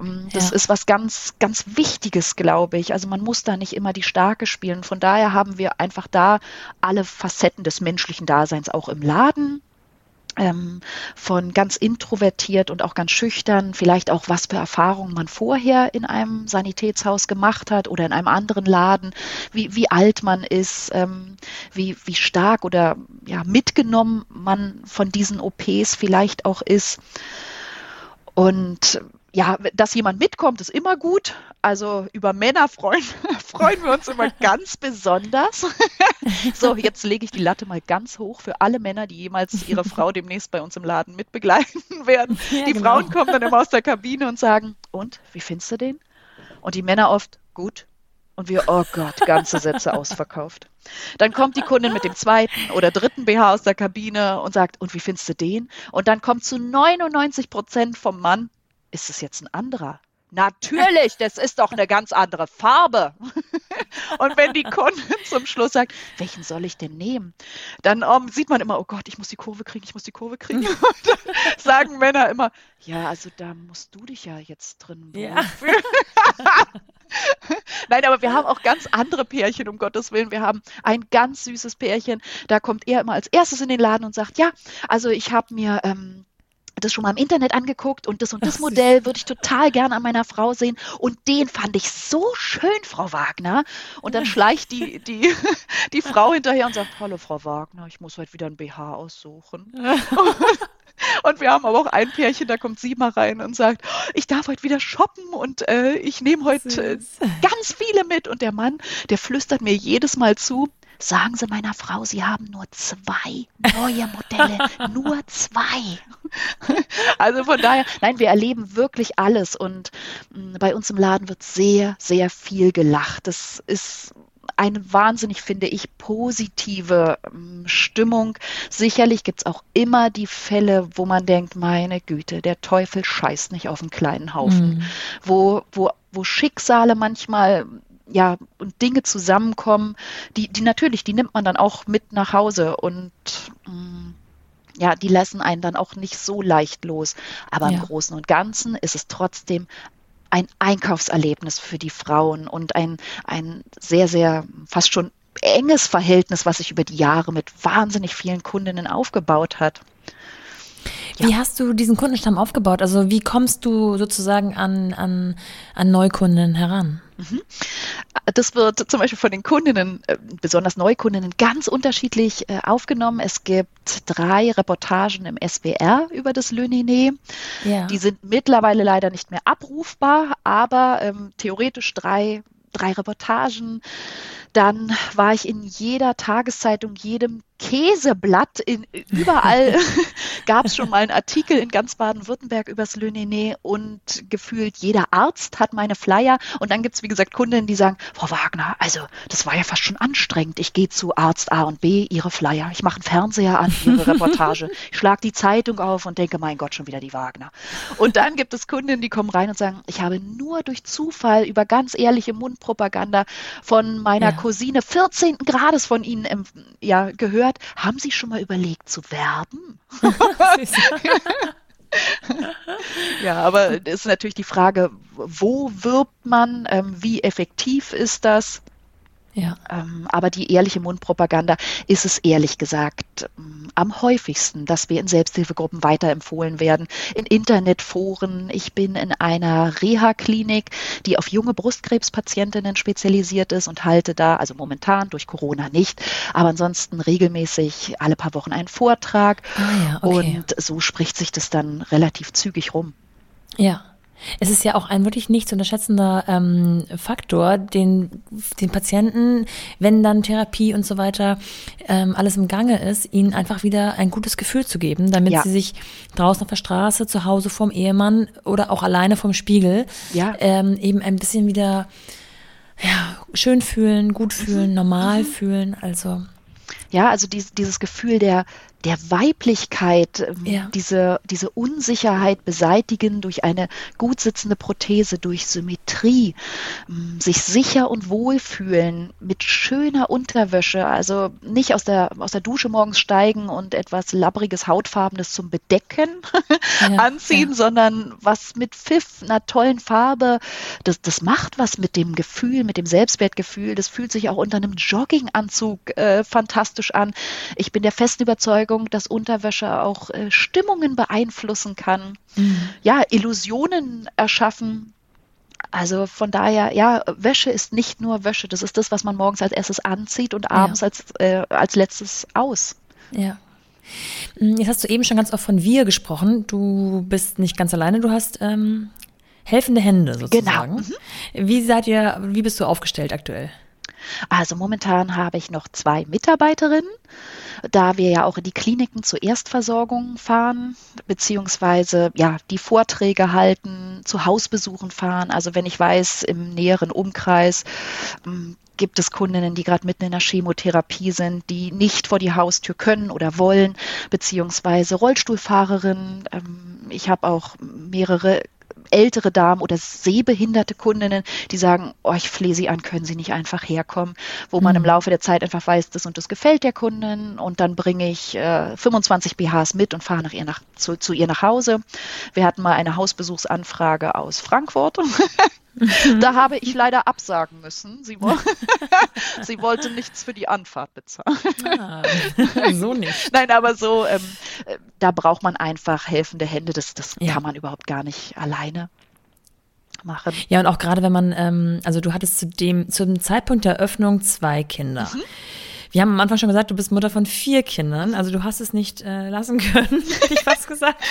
B: Ähm, das ja. ist was ganz, ganz Wichtiges, glaube ich. Also man muss da nicht immer die Starke spielen. Von daher haben wir einfach da alle Facetten des menschlichen Daseins auch im Laden von ganz introvertiert und auch ganz schüchtern, vielleicht auch was für Erfahrungen man vorher in einem Sanitätshaus gemacht hat oder in einem anderen Laden, wie, wie alt man ist, ähm, wie, wie stark oder ja, mitgenommen man von diesen OPs vielleicht auch ist. Und ja, dass jemand mitkommt, ist immer gut. Also über Männer freuen, freuen wir uns immer ganz besonders. so, jetzt lege ich die Latte mal ganz hoch für alle Männer, die jemals ihre Frau demnächst bei uns im Laden mitbegleiten werden. Ja, die genau. Frauen kommen dann immer aus der Kabine und sagen, und, wie findest du den? Und die Männer oft, gut. Und wir, oh Gott, ganze Sätze ausverkauft. Dann kommt die Kundin mit dem zweiten oder dritten BH aus der Kabine und sagt, und wie findest du den? Und dann kommt zu 99 Prozent vom Mann, ist es jetzt ein anderer? Natürlich, das ist doch eine ganz andere Farbe. Und wenn die Kundin zum Schluss sagt, welchen soll ich denn nehmen? Dann um, sieht man immer, oh Gott, ich muss die Kurve kriegen, ich muss die Kurve kriegen. Und dann sagen Männer immer, ja, also da musst du dich ja jetzt drin ja. Nein, aber wir haben auch ganz andere Pärchen, um Gottes Willen. Wir haben ein ganz süßes Pärchen. Da kommt er immer als erstes in den Laden und sagt, ja, also ich habe mir ähm, das schon mal im Internet angeguckt und das und das Modell würde ich total gerne an meiner Frau sehen. Und den fand ich so schön, Frau Wagner. Und dann schleicht die, die, die Frau hinterher und sagt, hallo Frau Wagner, ich muss heute wieder ein BH aussuchen. Und wir haben aber auch ein Pärchen, da kommt sie mal rein und sagt, ich darf heute wieder shoppen und äh, ich nehme heute äh, ganz viele mit. Und der Mann, der flüstert mir jedes Mal zu, sagen Sie meiner Frau, Sie haben nur zwei neue Modelle, nur zwei. Also von daher, nein, wir erleben wirklich alles und mm, bei uns im Laden wird sehr, sehr viel gelacht. Das ist eine wahnsinnig, finde ich, positive ähm, Stimmung. Sicherlich gibt es auch immer die Fälle, wo man denkt, meine Güte, der Teufel scheißt nicht auf einen kleinen Haufen, mhm. wo, wo, wo Schicksale manchmal ja, und Dinge zusammenkommen, die, die natürlich, die nimmt man dann auch mit nach Hause und mm, ja, die lassen einen dann auch nicht so leicht los. Aber ja. im Großen und Ganzen ist es trotzdem ein Einkaufserlebnis für die Frauen und ein, ein sehr, sehr fast schon enges Verhältnis, was sich über die Jahre mit wahnsinnig vielen Kundinnen aufgebaut hat.
A: Ja. Wie hast du diesen Kundenstamm aufgebaut? Also wie kommst du sozusagen an, an, an Neukunden heran? Mhm.
B: Das wird zum Beispiel von den Kundinnen, äh, besonders Neukundinnen, ganz unterschiedlich äh, aufgenommen. Es gibt drei Reportagen im SWR über das Le Nene. Ja. Die sind mittlerweile leider nicht mehr abrufbar, aber ähm, theoretisch drei, drei Reportagen. Dann war ich in jeder Tageszeitung, jedem Käseblatt. In, überall gab es schon mal einen Artikel in ganz Baden-Württemberg übers Le Nené und gefühlt jeder Arzt hat meine Flyer. Und dann gibt es, wie gesagt, Kundinnen, die sagen, Frau Wagner, also das war ja fast schon anstrengend. Ich gehe zu Arzt A und B, Ihre Flyer. Ich mache einen Fernseher an, Ihre Reportage. Ich schlage die Zeitung auf und denke, mein Gott, schon wieder die Wagner. Und dann gibt es Kundinnen, die kommen rein und sagen, ich habe nur durch Zufall über ganz ehrliche Mundpropaganda von meiner ja. Cousine 14. Grades von Ihnen ja, gehört haben Sie schon mal überlegt zu werben? ja, aber es ist natürlich die Frage, wo wirbt man, ähm, wie effektiv ist das? Ja. Ähm, aber die ehrliche Mundpropaganda ist es ehrlich gesagt ähm, am häufigsten, dass wir in Selbsthilfegruppen weiterempfohlen werden, in Internetforen. Ich bin in einer Reha-Klinik, die auf junge Brustkrebspatientinnen spezialisiert ist und halte da, also momentan durch Corona nicht, aber ansonsten regelmäßig alle paar Wochen einen Vortrag. Ah ja, okay. Und so spricht sich das dann relativ zügig rum.
A: Ja. Es ist ja auch ein wirklich nicht zu unterschätzender ähm, Faktor, den, den Patienten, wenn dann Therapie und so weiter ähm, alles im Gange ist, ihnen einfach wieder ein gutes Gefühl zu geben, damit ja. sie sich draußen auf der Straße, zu Hause vom Ehemann oder auch alleine vom Spiegel ja. ähm, eben ein bisschen wieder ja, schön fühlen, gut fühlen, mhm. normal mhm. fühlen. Also
B: ja, also dies, dieses Gefühl der, der Weiblichkeit, ähm, ja. diese, diese Unsicherheit beseitigen durch eine gut sitzende Prothese, durch Symmetrie, ähm, sich sicher und wohl fühlen, mit schöner Unterwäsche, also nicht aus der, aus der Dusche morgens steigen und etwas labbriges, hautfarbenes zum Bedecken ja, anziehen, ja. sondern was mit Pfiff, einer tollen Farbe, das, das macht was mit dem Gefühl, mit dem Selbstwertgefühl, das fühlt sich auch unter einem Jogginganzug äh, fantastisch an. Ich bin der festen Überzeugung, Überzeugung, dass Unterwäsche auch äh, Stimmungen beeinflussen kann, mhm. ja, Illusionen erschaffen. Also von daher, ja, Wäsche ist nicht nur Wäsche. Das ist das, was man morgens als erstes anzieht und abends ja. als, äh, als letztes aus.
A: Ja. Hm, jetzt hast du eben schon ganz oft von wir gesprochen. Du bist nicht ganz alleine, du hast ähm, helfende Hände sozusagen. Genau. Mhm. Wie seid ihr, wie bist du aufgestellt aktuell?
B: Also momentan habe ich noch zwei Mitarbeiterinnen, da wir ja auch in die Kliniken zur Erstversorgung fahren, beziehungsweise ja die Vorträge halten, zu Hausbesuchen fahren. Also wenn ich weiß, im näheren Umkreis hm, gibt es Kundinnen, die gerade mitten in der Chemotherapie sind, die nicht vor die Haustür können oder wollen, beziehungsweise Rollstuhlfahrerinnen. Ähm, ich habe auch mehrere ältere Damen oder sehbehinderte Kundinnen, die sagen, oh, ich flehe Sie an, können Sie nicht einfach herkommen, wo man mhm. im Laufe der Zeit einfach weiß, das und das gefällt der Kundin und dann bringe ich äh, 25 BHs mit und fahre nach ihr nach, zu, zu ihr nach Hause. Wir hatten mal eine Hausbesuchsanfrage aus Frankfurt Da habe ich leider absagen müssen. Sie, wo Sie wollte nichts für die Anfahrt bezahlen. Ah, so nicht. Nein, aber so, ähm, äh, da braucht man einfach helfende Hände. Das, das ja. kann man überhaupt gar nicht alleine machen.
A: Ja, und auch gerade wenn man, ähm, also du hattest zu dem, zum Zeitpunkt der Öffnung zwei Kinder. Mhm. Wir haben am Anfang schon gesagt, du bist Mutter von vier Kindern, also du hast es nicht äh, lassen können, hätte ich fast gesagt.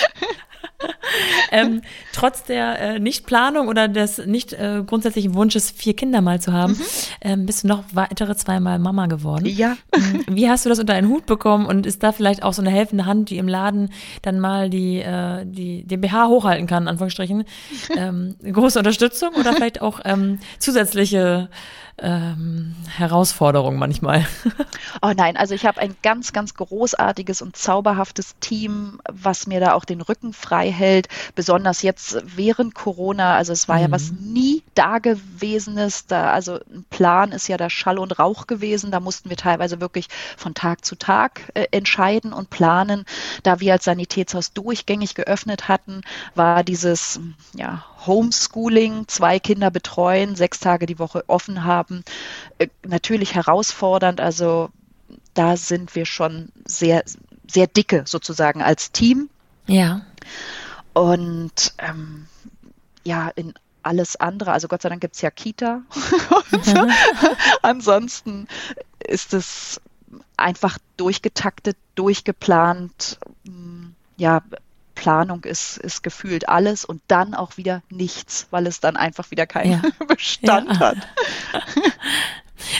A: ähm, trotz der äh, Nichtplanung oder des nicht äh, grundsätzlichen Wunsches, vier Kinder mal zu haben, mhm. ähm, bist du noch weitere zweimal Mama geworden.
B: Ja.
A: Ähm, wie hast du das unter einen Hut bekommen und ist da vielleicht auch so eine helfende Hand, die im Laden dann mal die, äh, die, den BH hochhalten kann, Anführungsstrichen? Ähm, große Unterstützung oder vielleicht auch ähm, zusätzliche ähm, Herausforderung manchmal.
B: Oh nein, also ich habe ein ganz, ganz großartiges und zauberhaftes Team, was mir da auch den Rücken frei hält. Besonders jetzt während Corona. Also es war mhm. ja was nie Dagewesenes. Da, also ein Plan ist ja da Schall und Rauch gewesen. Da mussten wir teilweise wirklich von Tag zu Tag äh, entscheiden und planen. Da wir als Sanitätshaus durchgängig geöffnet hatten, war dieses ja, Homeschooling, zwei Kinder betreuen, sechs Tage die Woche offen haben, äh, natürlich herausfordernd. Also da sind wir schon sehr, sehr dicke sozusagen als Team.
A: Ja.
B: Und ähm, ja, in alles andere, also Gott sei Dank gibt es ja Kita. Ansonsten ist es einfach durchgetaktet, durchgeplant. Ja, Planung ist, ist gefühlt alles und dann auch wieder nichts, weil es dann einfach wieder keinen ja. Bestand ja. hat.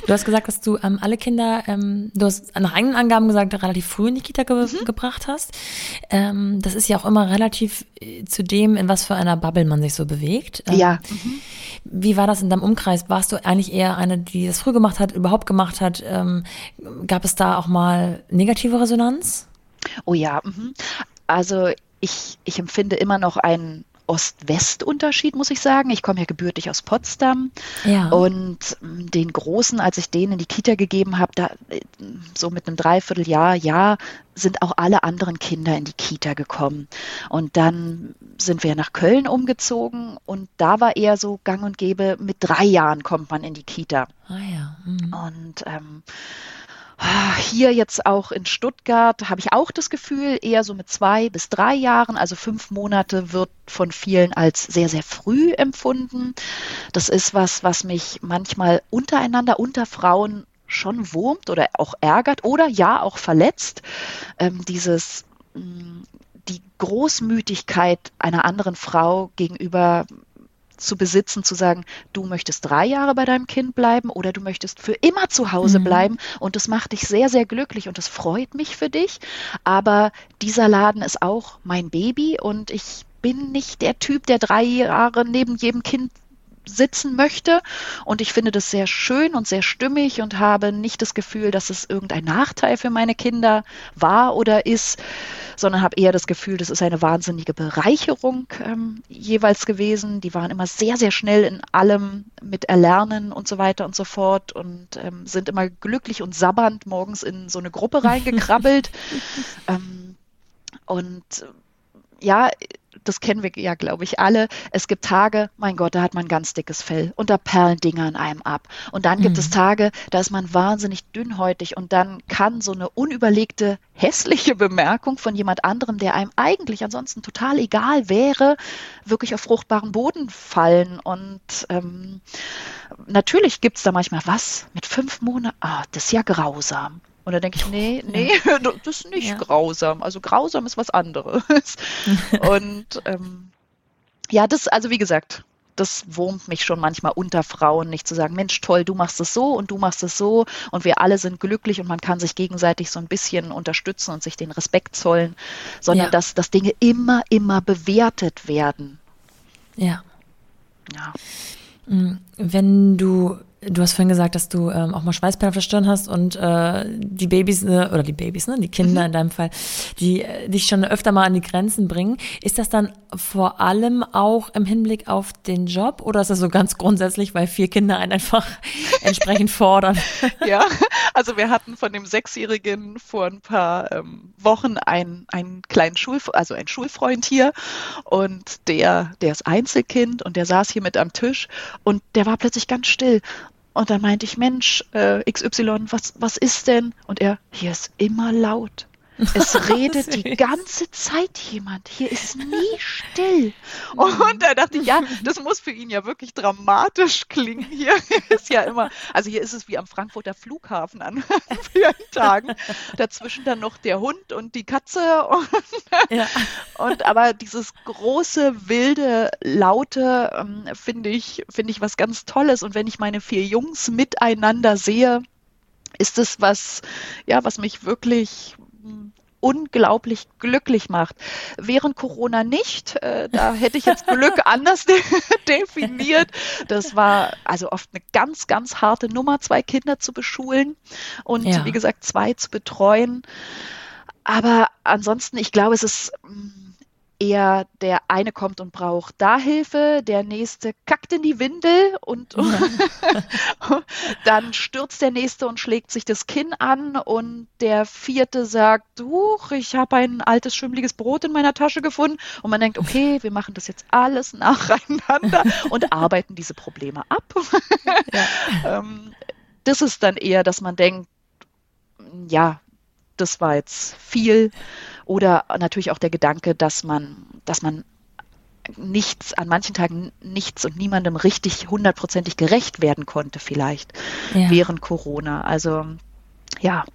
A: Du hast gesagt, dass du ähm, alle Kinder, ähm, du hast nach eigenen Angaben gesagt, relativ früh in die Kita ge mhm. gebracht hast. Ähm, das ist ja auch immer relativ äh, zu dem, in was für einer Bubble man sich so bewegt.
B: Ähm, ja. Mhm.
A: Wie war das in deinem Umkreis? Warst du eigentlich eher eine, die das früh gemacht hat, überhaupt gemacht hat? Ähm, gab es da auch mal negative Resonanz?
B: Oh ja. Mhm. Also ich, ich empfinde immer noch einen Ost-West-Unterschied, muss ich sagen. Ich komme ja gebürtig aus Potsdam. Ja. Und mm, den Großen, als ich den in die Kita gegeben habe, da so mit einem Dreivierteljahr, ja, sind auch alle anderen Kinder in die Kita gekommen. Und dann sind wir nach Köln umgezogen und da war eher so gang und gäbe, mit drei Jahren kommt man in die Kita.
A: Ah ja. Mhm.
B: Und ähm, hier jetzt auch in Stuttgart habe ich auch das Gefühl, eher so mit zwei bis drei Jahren, also fünf Monate wird von vielen als sehr, sehr früh empfunden. Das ist was, was mich manchmal untereinander, unter Frauen schon wurmt oder auch ärgert oder ja auch verletzt. Ähm, dieses, mm, die Großmütigkeit einer anderen Frau gegenüber zu besitzen, zu sagen, du möchtest drei Jahre bei deinem Kind bleiben oder du möchtest für immer zu Hause mhm. bleiben und das macht dich sehr, sehr glücklich und das freut mich für dich. Aber dieser Laden ist auch mein Baby und ich bin nicht der Typ, der drei Jahre neben jedem Kind sitzen möchte. Und ich finde das sehr schön und sehr stimmig und habe nicht das Gefühl, dass es irgendein Nachteil für meine Kinder war oder ist, sondern habe eher das Gefühl, das ist eine wahnsinnige Bereicherung ähm, jeweils gewesen. Die waren immer sehr, sehr schnell in allem mit Erlernen und so weiter und so fort und ähm, sind immer glücklich und sabbernd morgens in so eine Gruppe reingekrabbelt. ähm, und ja, das kennen wir ja, glaube ich, alle. Es gibt Tage, mein Gott, da hat man ganz dickes Fell und da perlen Dinge an einem ab. Und dann gibt mhm. es Tage, da ist man wahnsinnig dünnhäutig und dann kann so eine unüberlegte, hässliche Bemerkung von jemand anderem, der einem eigentlich ansonsten total egal wäre, wirklich auf fruchtbaren Boden fallen. Und ähm, natürlich gibt es da manchmal was mit fünf Monaten. Ah, das ist ja grausam. Und da denke ich, nee, nee, ja. das ist nicht ja. grausam. Also grausam ist was anderes. und ähm, ja, das, also wie gesagt, das wurmt mich schon manchmal unter Frauen, nicht zu sagen, Mensch, toll, du machst es so und du machst es so und wir alle sind glücklich und man kann sich gegenseitig so ein bisschen unterstützen und sich den Respekt zollen, sondern ja. dass, dass Dinge immer, immer bewertet werden.
A: Ja. Ja. Mm, wenn du Du hast vorhin gesagt, dass du ähm, auch mal Schweißperlen auf der Stirn hast und äh, die Babys, äh, oder die Babys, ne, die Kinder mhm. in deinem Fall, die äh, dich schon öfter mal an die Grenzen bringen. Ist das dann vor allem auch im Hinblick auf den Job oder ist das so ganz grundsätzlich, weil vier Kinder einen einfach entsprechend fordern?
B: Ja, also wir hatten von dem Sechsjährigen vor ein paar ähm, Wochen einen, einen kleinen Schul, also einen Schulfreund hier und der, der ist Einzelkind und der saß hier mit am Tisch und der war plötzlich ganz still und dann meinte ich, Mensch, äh, XY, was, was ist denn? Und er, hier ist immer laut. Es redet die ganze Zeit jemand. Hier ist nie still. Und da dachte ich, ja, das muss für ihn ja wirklich dramatisch klingen. Hier ist ja immer, also hier ist es wie am Frankfurter Flughafen an vielen Tagen. Dazwischen dann noch der Hund und die Katze. Und, ja. und aber dieses große, wilde, laute ähm, finde ich, finde ich was ganz Tolles. Und wenn ich meine vier Jungs miteinander sehe, ist es was, ja, was mich wirklich unglaublich glücklich macht. Während Corona nicht, äh, da hätte ich jetzt Glück anders de definiert. Das war also oft eine ganz, ganz harte Nummer, zwei Kinder zu beschulen und ja. wie gesagt zwei zu betreuen. Aber ansonsten, ich glaube, es ist mm, eher der eine kommt und braucht da Hilfe, der nächste kackt in die Windel und ja. dann stürzt der nächste und schlägt sich das Kinn an und der vierte sagt, du, ich habe ein altes schimmliges Brot in meiner Tasche gefunden und man denkt, okay, wir machen das jetzt alles nacheinander und arbeiten diese Probleme ab. Ja. ähm, das ist dann eher, dass man denkt, ja, das war jetzt viel oder natürlich auch der Gedanke, dass man, dass man nichts, an manchen Tagen nichts und niemandem richtig hundertprozentig gerecht werden konnte, vielleicht ja. während Corona. Also ja.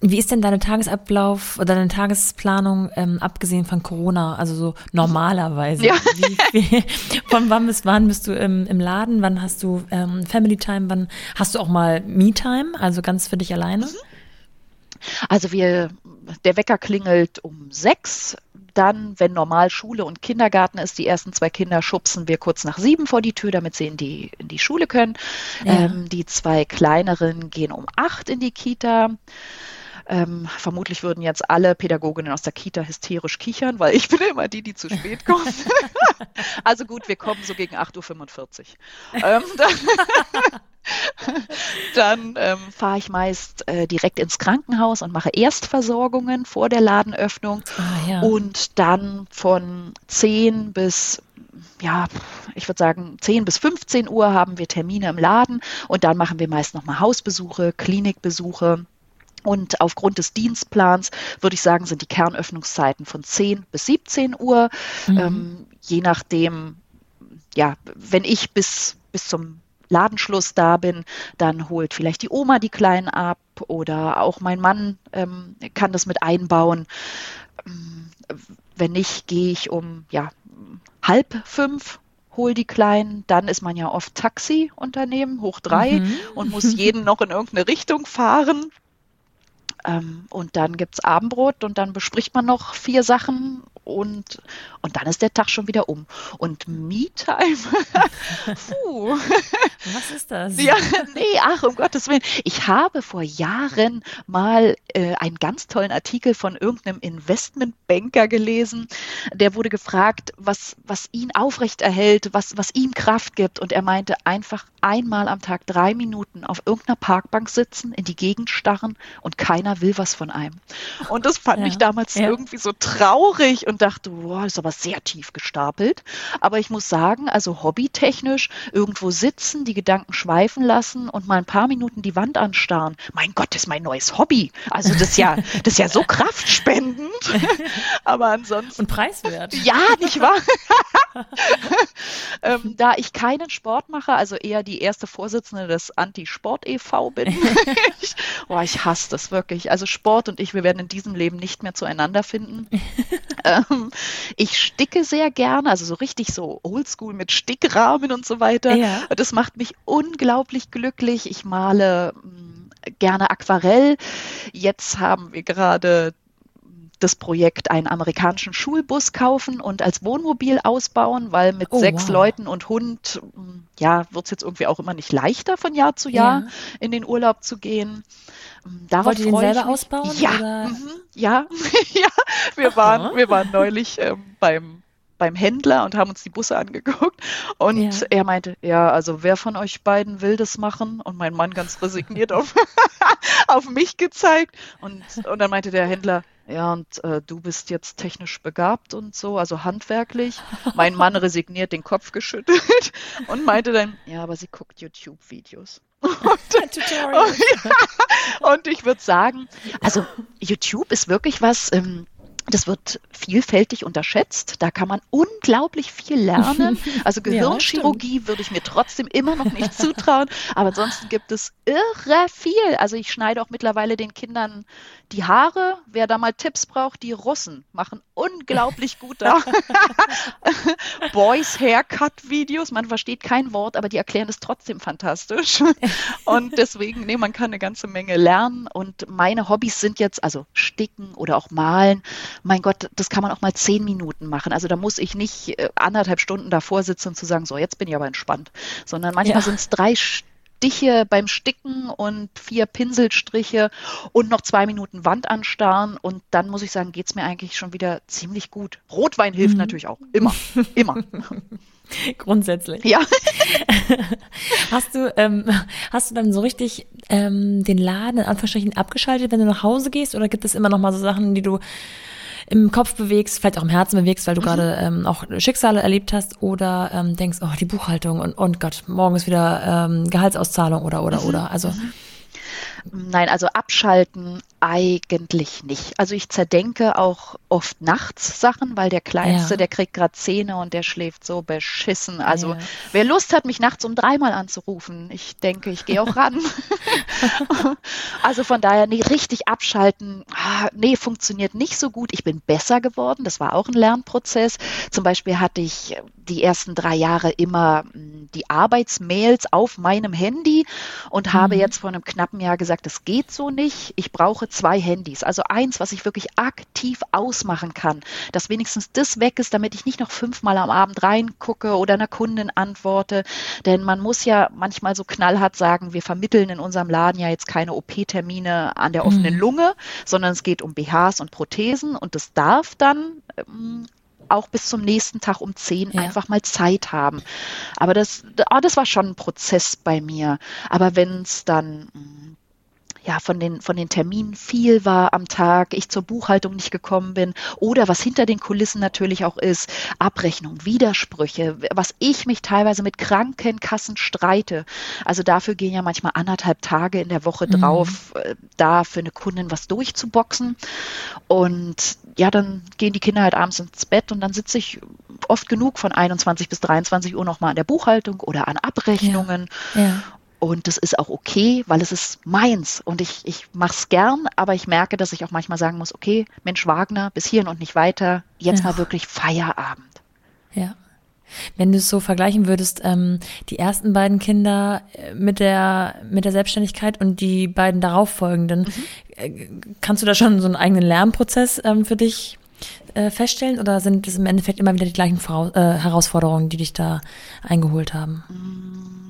A: Wie ist denn deine Tagesablauf oder deine Tagesplanung ähm, abgesehen von Corona, also so normalerweise? Ja. Wie, wie, von wann bis wann bist du im, im Laden? Wann hast du ähm, Family Time? Wann hast du auch mal Me Time, also ganz für dich alleine? Mhm.
B: Also wir, der Wecker klingelt um sechs. Dann, wenn normal Schule und Kindergarten ist, die ersten zwei Kinder schubsen wir kurz nach sieben vor die Tür, damit sie in die, in die Schule können. Ja. Ähm, die zwei kleineren gehen um acht in die Kita. Ähm, vermutlich würden jetzt alle Pädagoginnen aus der Kita hysterisch kichern, weil ich bin immer die, die zu spät kommt. also gut, wir kommen so gegen 8.45 Uhr. Ähm, dann ähm, fahre ich meist äh, direkt ins Krankenhaus und mache Erstversorgungen vor der Ladenöffnung. Ah, ja. Und dann von 10 bis ja, ich würde sagen, 10 bis 15 Uhr haben wir Termine im Laden und dann machen wir meist nochmal Hausbesuche, Klinikbesuche. Und aufgrund des Dienstplans würde ich sagen, sind die Kernöffnungszeiten von 10 bis 17 Uhr. Mhm. Ähm, je nachdem, ja, wenn ich bis, bis zum Ladenschluss da bin, dann holt vielleicht die Oma die Kleinen ab oder auch mein Mann ähm, kann das mit einbauen. Wenn nicht, gehe ich um ja, halb fünf hol die Kleinen, dann ist man ja oft Taxiunternehmen, hoch drei mhm. und muss jeden noch in irgendeine Richtung fahren. Ähm, und dann gibt es Abendbrot und dann bespricht man noch vier Sachen und, und dann ist der Tag schon wieder um. Und Me-Time,
A: puh. Was ist das?
B: Ja, nee, ach, um Gottes Willen. Ich habe vor Jahren mal äh, einen ganz tollen Artikel von irgendeinem Investmentbanker gelesen. Der wurde gefragt, was, was ihn aufrechterhält, was, was ihm Kraft gibt. Und er meinte, einfach einmal am Tag drei Minuten auf irgendeiner Parkbank sitzen, in die Gegend starren und keiner will was von einem. Und das fand ja, ich damals ja. irgendwie so traurig und dachte, boah, ist aber sehr tief gestapelt. Aber ich muss sagen, also hobbytechnisch irgendwo sitzen, die Gedanken schweifen lassen und mal ein paar Minuten die Wand anstarren. Mein Gott, das ist mein neues Hobby. Also das ist ja, das ist ja so kraftspendend. aber ansonsten.
A: Und preiswert.
B: Ja, nicht wahr? ähm, da ich keinen Sport mache, also eher die erste Vorsitzende des Anti-Sport e.V. bin. ich, boah, ich hasse das wirklich ich. Also Sport und ich, wir werden in diesem Leben nicht mehr zueinander finden. ähm, ich sticke sehr gerne, also so richtig so oldschool mit Stickrahmen und so weiter. Ja. Das macht mich unglaublich glücklich. Ich male mm, gerne Aquarell. Jetzt haben wir gerade das Projekt einen amerikanischen Schulbus kaufen und als Wohnmobil ausbauen, weil mit oh, sechs wow. Leuten und Hund, hm, ja, wird es jetzt irgendwie auch immer nicht leichter von Jahr zu Jahr ja. in den Urlaub zu gehen.
A: Darauf Wollt ihr den selber ausbauen?
B: Ja, mhm, ja, ja. Wir waren, wir waren neulich ähm, beim beim Händler und haben uns die Busse angeguckt. Und ja. er meinte, ja, also wer von euch beiden will das machen? Und mein Mann ganz resigniert auf, auf mich gezeigt. Und, und dann meinte der Händler, ja, und äh, du bist jetzt technisch begabt und so, also handwerklich. Mein Mann resigniert den Kopf geschüttelt und meinte dann, ja, aber sie guckt YouTube-Videos. Und, und, und ich würde sagen, also YouTube ist wirklich was, ähm, das wird vielfältig unterschätzt. Da kann man unglaublich viel lernen. Also Gehirnchirurgie ja, würde ich mir trotzdem immer noch nicht zutrauen. Aber ansonsten gibt es irre viel. Also ich schneide auch mittlerweile den Kindern die Haare. Wer da mal Tipps braucht, die Russen machen unglaublich gute Boys Haircut Videos. Man versteht kein Wort, aber die erklären es trotzdem fantastisch. Und deswegen, nee, man kann eine ganze Menge lernen. Und meine Hobbys sind jetzt also Sticken oder auch Malen mein Gott, das kann man auch mal zehn Minuten machen. Also da muss ich nicht äh, anderthalb Stunden davor sitzen und zu sagen, so, jetzt bin ich aber entspannt, sondern manchmal ja. sind es drei Stiche beim Sticken und vier Pinselstriche und noch zwei Minuten Wand anstarren und dann muss ich sagen, geht es mir eigentlich schon wieder ziemlich gut. Rotwein hilft mhm. natürlich auch, immer, immer.
A: Grundsätzlich.
B: Ja.
A: hast du, ähm, hast du dann so richtig ähm, den Laden in Anführungsstrichen abgeschaltet, wenn du nach Hause gehst, oder gibt es immer noch mal so Sachen, die du im Kopf bewegst, vielleicht auch im Herzen bewegst, weil du mhm. gerade ähm, auch Schicksale erlebt hast oder ähm, denkst, oh, die Buchhaltung und, und Gott, morgen ist wieder ähm, Gehaltsauszahlung oder, oder, mhm. oder. Also.
B: Nein, also abschalten eigentlich nicht. Also ich zerdenke auch oft nachts Sachen, weil der Kleinste, ja. der kriegt gerade Zähne und der schläft so beschissen. Also ja. wer Lust hat, mich nachts um dreimal anzurufen, ich denke, ich gehe auch ran. also von daher, nee, richtig abschalten, ah, nee, funktioniert nicht so gut. Ich bin besser geworden, das war auch ein Lernprozess. Zum Beispiel hatte ich die ersten drei Jahre immer hm, die Arbeitsmails auf meinem Handy und mhm. habe jetzt vor einem knappen Jahr gesagt, das geht so nicht. Ich brauche zwei Handys. Also eins, was ich wirklich aktiv ausmachen kann, dass wenigstens das weg ist, damit ich nicht noch fünfmal am Abend reingucke oder einer Kundin antworte. Denn man muss ja manchmal so knallhart sagen, wir vermitteln in unserem Laden ja jetzt keine OP-Termine an der offenen mhm. Lunge, sondern es geht um BHs und Prothesen und das darf dann ähm, auch bis zum nächsten Tag um zehn ja. einfach mal Zeit haben. Aber das, oh, das war schon ein Prozess bei mir. Aber wenn es dann hm, ja, von den, von den Terminen viel war am Tag, ich zur Buchhaltung nicht gekommen bin oder was hinter den Kulissen natürlich auch ist, Abrechnung, Widersprüche, was ich mich teilweise mit Krankenkassen streite. Also dafür gehen ja manchmal anderthalb Tage in der Woche mhm. drauf, mhm. da für eine Kundin was durchzuboxen. Und ja, dann gehen die Kinder halt abends ins Bett und dann sitze ich oft genug von 21 bis 23 Uhr nochmal an der Buchhaltung oder an Abrechnungen. Ja. Ja. Und das ist auch okay, weil es ist meins und ich, ich mache es gern, aber ich merke, dass ich auch manchmal sagen muss, okay, Mensch Wagner, bis hierhin und nicht weiter, jetzt ja. mal wirklich Feierabend.
A: Ja. Wenn du es so vergleichen würdest, ähm, die ersten beiden Kinder äh, mit der, mit der Selbstständigkeit und die beiden darauffolgenden, mhm. äh, kannst du da schon so einen eigenen Lernprozess ähm, für dich äh, feststellen oder sind es im Endeffekt immer wieder die gleichen Frau, äh, Herausforderungen, die dich da eingeholt haben?
B: Mm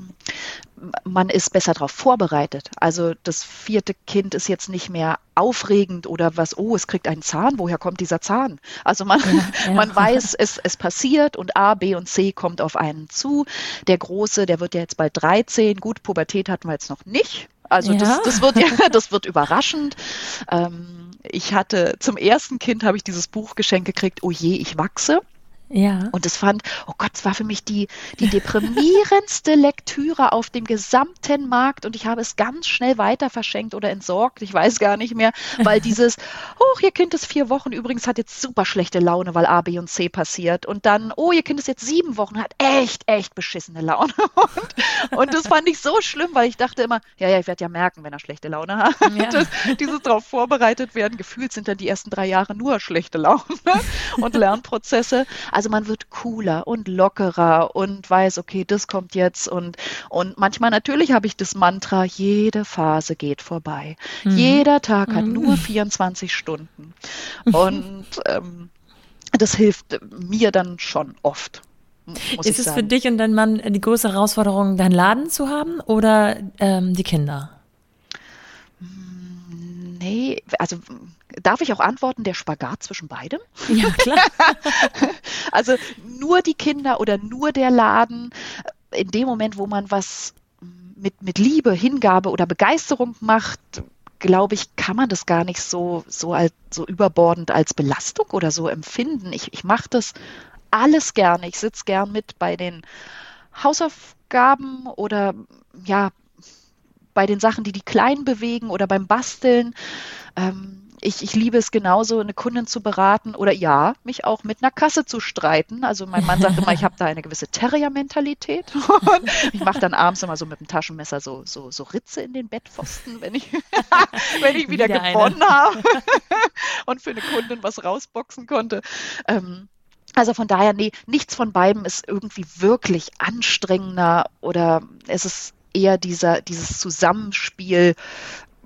B: man ist besser darauf vorbereitet. Also das vierte Kind ist jetzt nicht mehr aufregend oder was, oh, es kriegt einen Zahn, woher kommt dieser Zahn? Also man, ja, ja. man weiß, es, es passiert und A, B und C kommt auf einen zu. Der Große, der wird ja jetzt bald 13. Gut, Pubertät hatten wir jetzt noch nicht. Also ja. das, das, wird ja, das wird überraschend. Ähm, ich hatte zum ersten Kind habe ich dieses Buch geschenkt gekriegt, oh je, ich wachse. Ja. Und es fand, oh Gott, es war für mich die, die deprimierendste Lektüre auf dem gesamten Markt und ich habe es ganz schnell weiter verschenkt oder entsorgt, ich weiß gar nicht mehr, weil dieses, oh, ihr Kind ist vier Wochen, übrigens hat jetzt super schlechte Laune, weil A, B und C passiert und dann, oh, ihr Kind ist jetzt sieben Wochen, hat echt, echt beschissene Laune und, und das fand ich so schlimm, weil ich dachte immer, ja, ja, ich werde ja merken, wenn er schlechte Laune hat. Ja. Das, dieses darauf vorbereitet werden, gefühlt sind dann die ersten drei Jahre nur schlechte Laune und Lernprozesse. Also man wird cooler und lockerer und weiß, okay, das kommt jetzt und, und manchmal natürlich habe ich das Mantra, jede Phase geht vorbei. Mhm. Jeder Tag hat mhm. nur 24 Stunden. Und ähm, das hilft mir dann schon oft.
A: Ist es sagen. für dich und deinen Mann die große Herausforderung, deinen Laden zu haben oder ähm, die Kinder?
B: Nee, also darf ich auch antworten, der Spagat zwischen beidem?
A: Ja, klar.
B: also nur die Kinder oder nur der Laden, in dem Moment, wo man was mit, mit Liebe, Hingabe oder Begeisterung macht, glaube ich, kann man das gar nicht so, so, als, so überbordend als Belastung oder so empfinden. Ich, ich mache das alles gerne. Ich sitze gern mit bei den Hausaufgaben oder ja, bei den Sachen, die die Kleinen bewegen oder beim Basteln. Ähm, ich, ich, liebe es genauso, eine Kundin zu beraten oder ja, mich auch mit einer Kasse zu streiten. Also mein Mann sagt immer, ich habe da eine gewisse Terrier-Mentalität. ich mache dann abends immer so mit dem Taschenmesser so, so, so Ritze in den Bettpfosten, wenn ich, wenn ich wieder, wieder gewonnen habe und für eine Kundin was rausboxen konnte. Ähm, also von daher, nee, nichts von beiden ist irgendwie wirklich anstrengender oder es ist eher dieser, dieses Zusammenspiel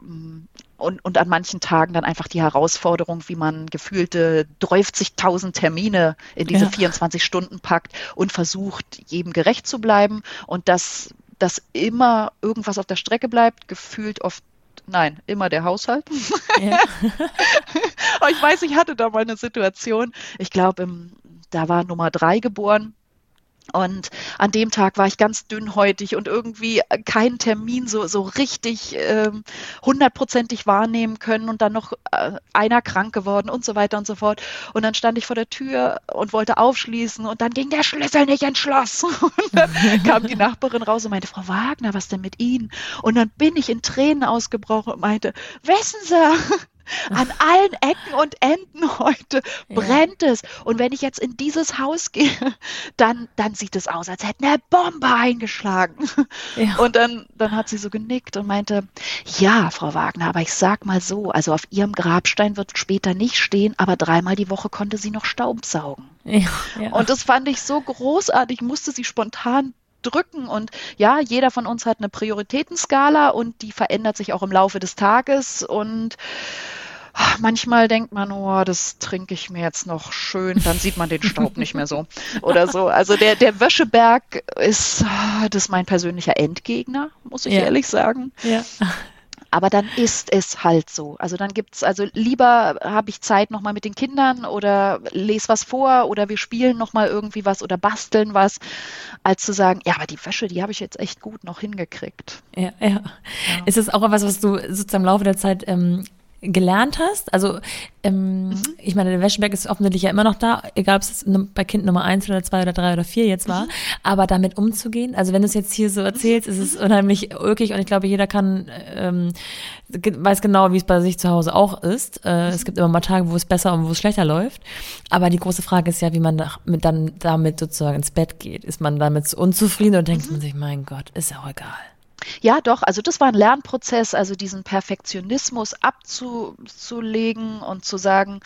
B: mm, und, und an manchen Tagen dann einfach die Herausforderung, wie man gefühlte 30.000 Termine in diese ja. 24 Stunden packt und versucht, jedem gerecht zu bleiben und dass, dass immer irgendwas auf der Strecke bleibt, gefühlt oft Nein, immer der Haushalt. Ja. ich weiß, ich hatte da mal eine Situation, ich glaube, da war Nummer drei geboren und an dem Tag war ich ganz dünnhäutig und irgendwie keinen Termin so, so richtig ähm, hundertprozentig wahrnehmen können und dann noch äh, einer krank geworden und so weiter und so fort. Und dann stand ich vor der Tür und wollte aufschließen und dann ging der Schlüssel nicht ins Schloss. Und dann kam die Nachbarin raus und meinte, Frau Wagner, was denn mit Ihnen? Und dann bin ich in Tränen ausgebrochen und meinte, wissen Sie, an allen Ecken und Enden heute ja. brennt es. Und wenn ich jetzt in dieses Haus gehe, dann, dann sieht es aus, als hätte eine Bombe eingeschlagen. Ja. Und dann, dann hat sie so genickt und meinte, ja, Frau Wagner, aber ich sag mal so, also auf ihrem Grabstein wird später nicht stehen, aber dreimal die Woche konnte sie noch Staub saugen. Ja, und das fand ich so großartig, musste sie spontan drücken. Und ja, jeder von uns hat eine Prioritätenskala und die verändert sich auch im Laufe des Tages. Und manchmal denkt man, oh, das trinke ich mir jetzt noch schön, dann sieht man den Staub nicht mehr so oder so. Also der, der Wäscheberg ist, das ist mein persönlicher Endgegner, muss ich ja. ehrlich sagen. Ja. Aber dann ist es halt so. Also dann gibt es, also lieber habe ich Zeit nochmal mit den Kindern oder lese was vor oder wir spielen nochmal irgendwie was oder basteln was, als zu sagen, ja, aber die Wäsche, die habe ich jetzt echt gut noch hingekriegt.
A: Ja, ja. ja. Ist es auch etwas, was du sozusagen im Laufe der Zeit ähm, gelernt hast? Also, ähm, mhm. ich meine, der Wäscheberg ist offensichtlich ja immer noch da, egal ob es bei Kind Nummer eins oder zwei oder drei oder vier jetzt war, mhm. aber damit umzugehen, also wenn du es jetzt hier so erzählst, ist es unheimlich ulkig und ich glaube, jeder kann, ähm, weiß genau, wie es bei sich zu Hause auch ist. Äh, mhm. Es gibt immer mal Tage, wo es besser und wo es schlechter läuft, aber die große Frage ist ja, wie man dann damit sozusagen ins Bett geht. Ist man damit unzufrieden oder denkt mhm. man sich, mein Gott, ist ja auch egal.
B: Ja, doch. Also das war ein Lernprozess, also diesen Perfektionismus abzulegen und zu sagen,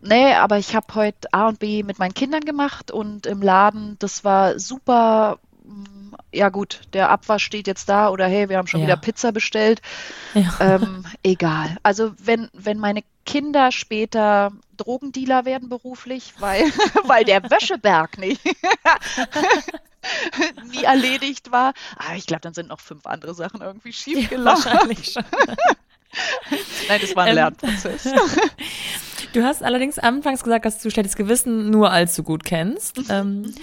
B: nee, aber ich habe heute A und B mit meinen Kindern gemacht und im Laden, das war super. Ja gut, der Abwasch steht jetzt da oder hey, wir haben schon ja. wieder Pizza bestellt. Ja. Ähm, egal. Also wenn, wenn meine Kinder später Drogendealer werden beruflich, weil, weil der Wäscheberg nicht nie erledigt war. Aber ich glaube, dann sind noch fünf andere Sachen irgendwie schiefgelaufen. Ja, wahrscheinlich schon. Nein, das war ein ähm, Lernprozess.
A: Du hast allerdings anfangs gesagt, dass du schlechtes Gewissen nur allzu gut kennst. Mhm. Ähm,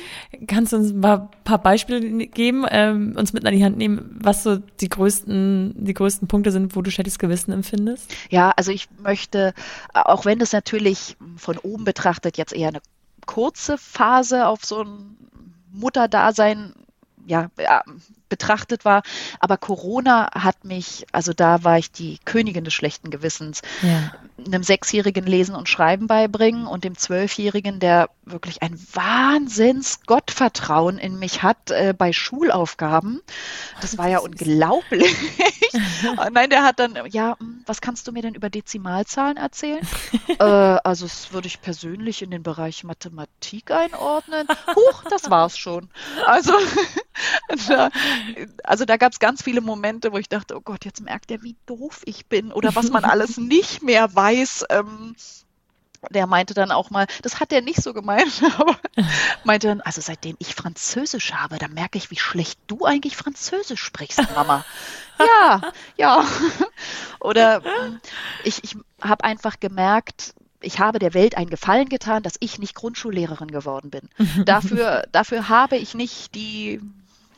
A: kannst du uns ein paar, paar Beispiele geben, ähm, uns mit an die Hand nehmen, was so die größten, die größten Punkte sind, wo du schlechtes Gewissen empfindest?
B: Ja, also ich möchte, auch wenn das natürlich von oben betrachtet jetzt eher eine kurze Phase auf so ein Mutterdasein ja, betrachtet war. Aber Corona hat mich, also da war ich die Königin des schlechten Gewissens. Ja. Einem Sechsjährigen Lesen und Schreiben beibringen und dem Zwölfjährigen, der wirklich ein Wahnsinns Gottvertrauen in mich hat äh, bei Schulaufgaben. Das war ja unglaublich. Nein, der hat dann, ja, hm, was kannst du mir denn über Dezimalzahlen erzählen? äh, also das würde ich persönlich in den Bereich Mathematik einordnen. Huch, das war's schon. Also da, also da gab es ganz viele Momente, wo ich dachte, oh Gott, jetzt merkt er, wie doof ich bin oder was man alles nicht mehr weiß. Ähm, der meinte dann auch mal, das hat er nicht so gemeint, aber meinte dann, also seitdem ich Französisch habe, da merke ich, wie schlecht du eigentlich Französisch sprichst, Mama. ja, ja. Oder hm, ich, ich habe einfach gemerkt, ich habe der Welt einen Gefallen getan, dass ich nicht Grundschullehrerin geworden bin. Dafür, dafür habe ich nicht die,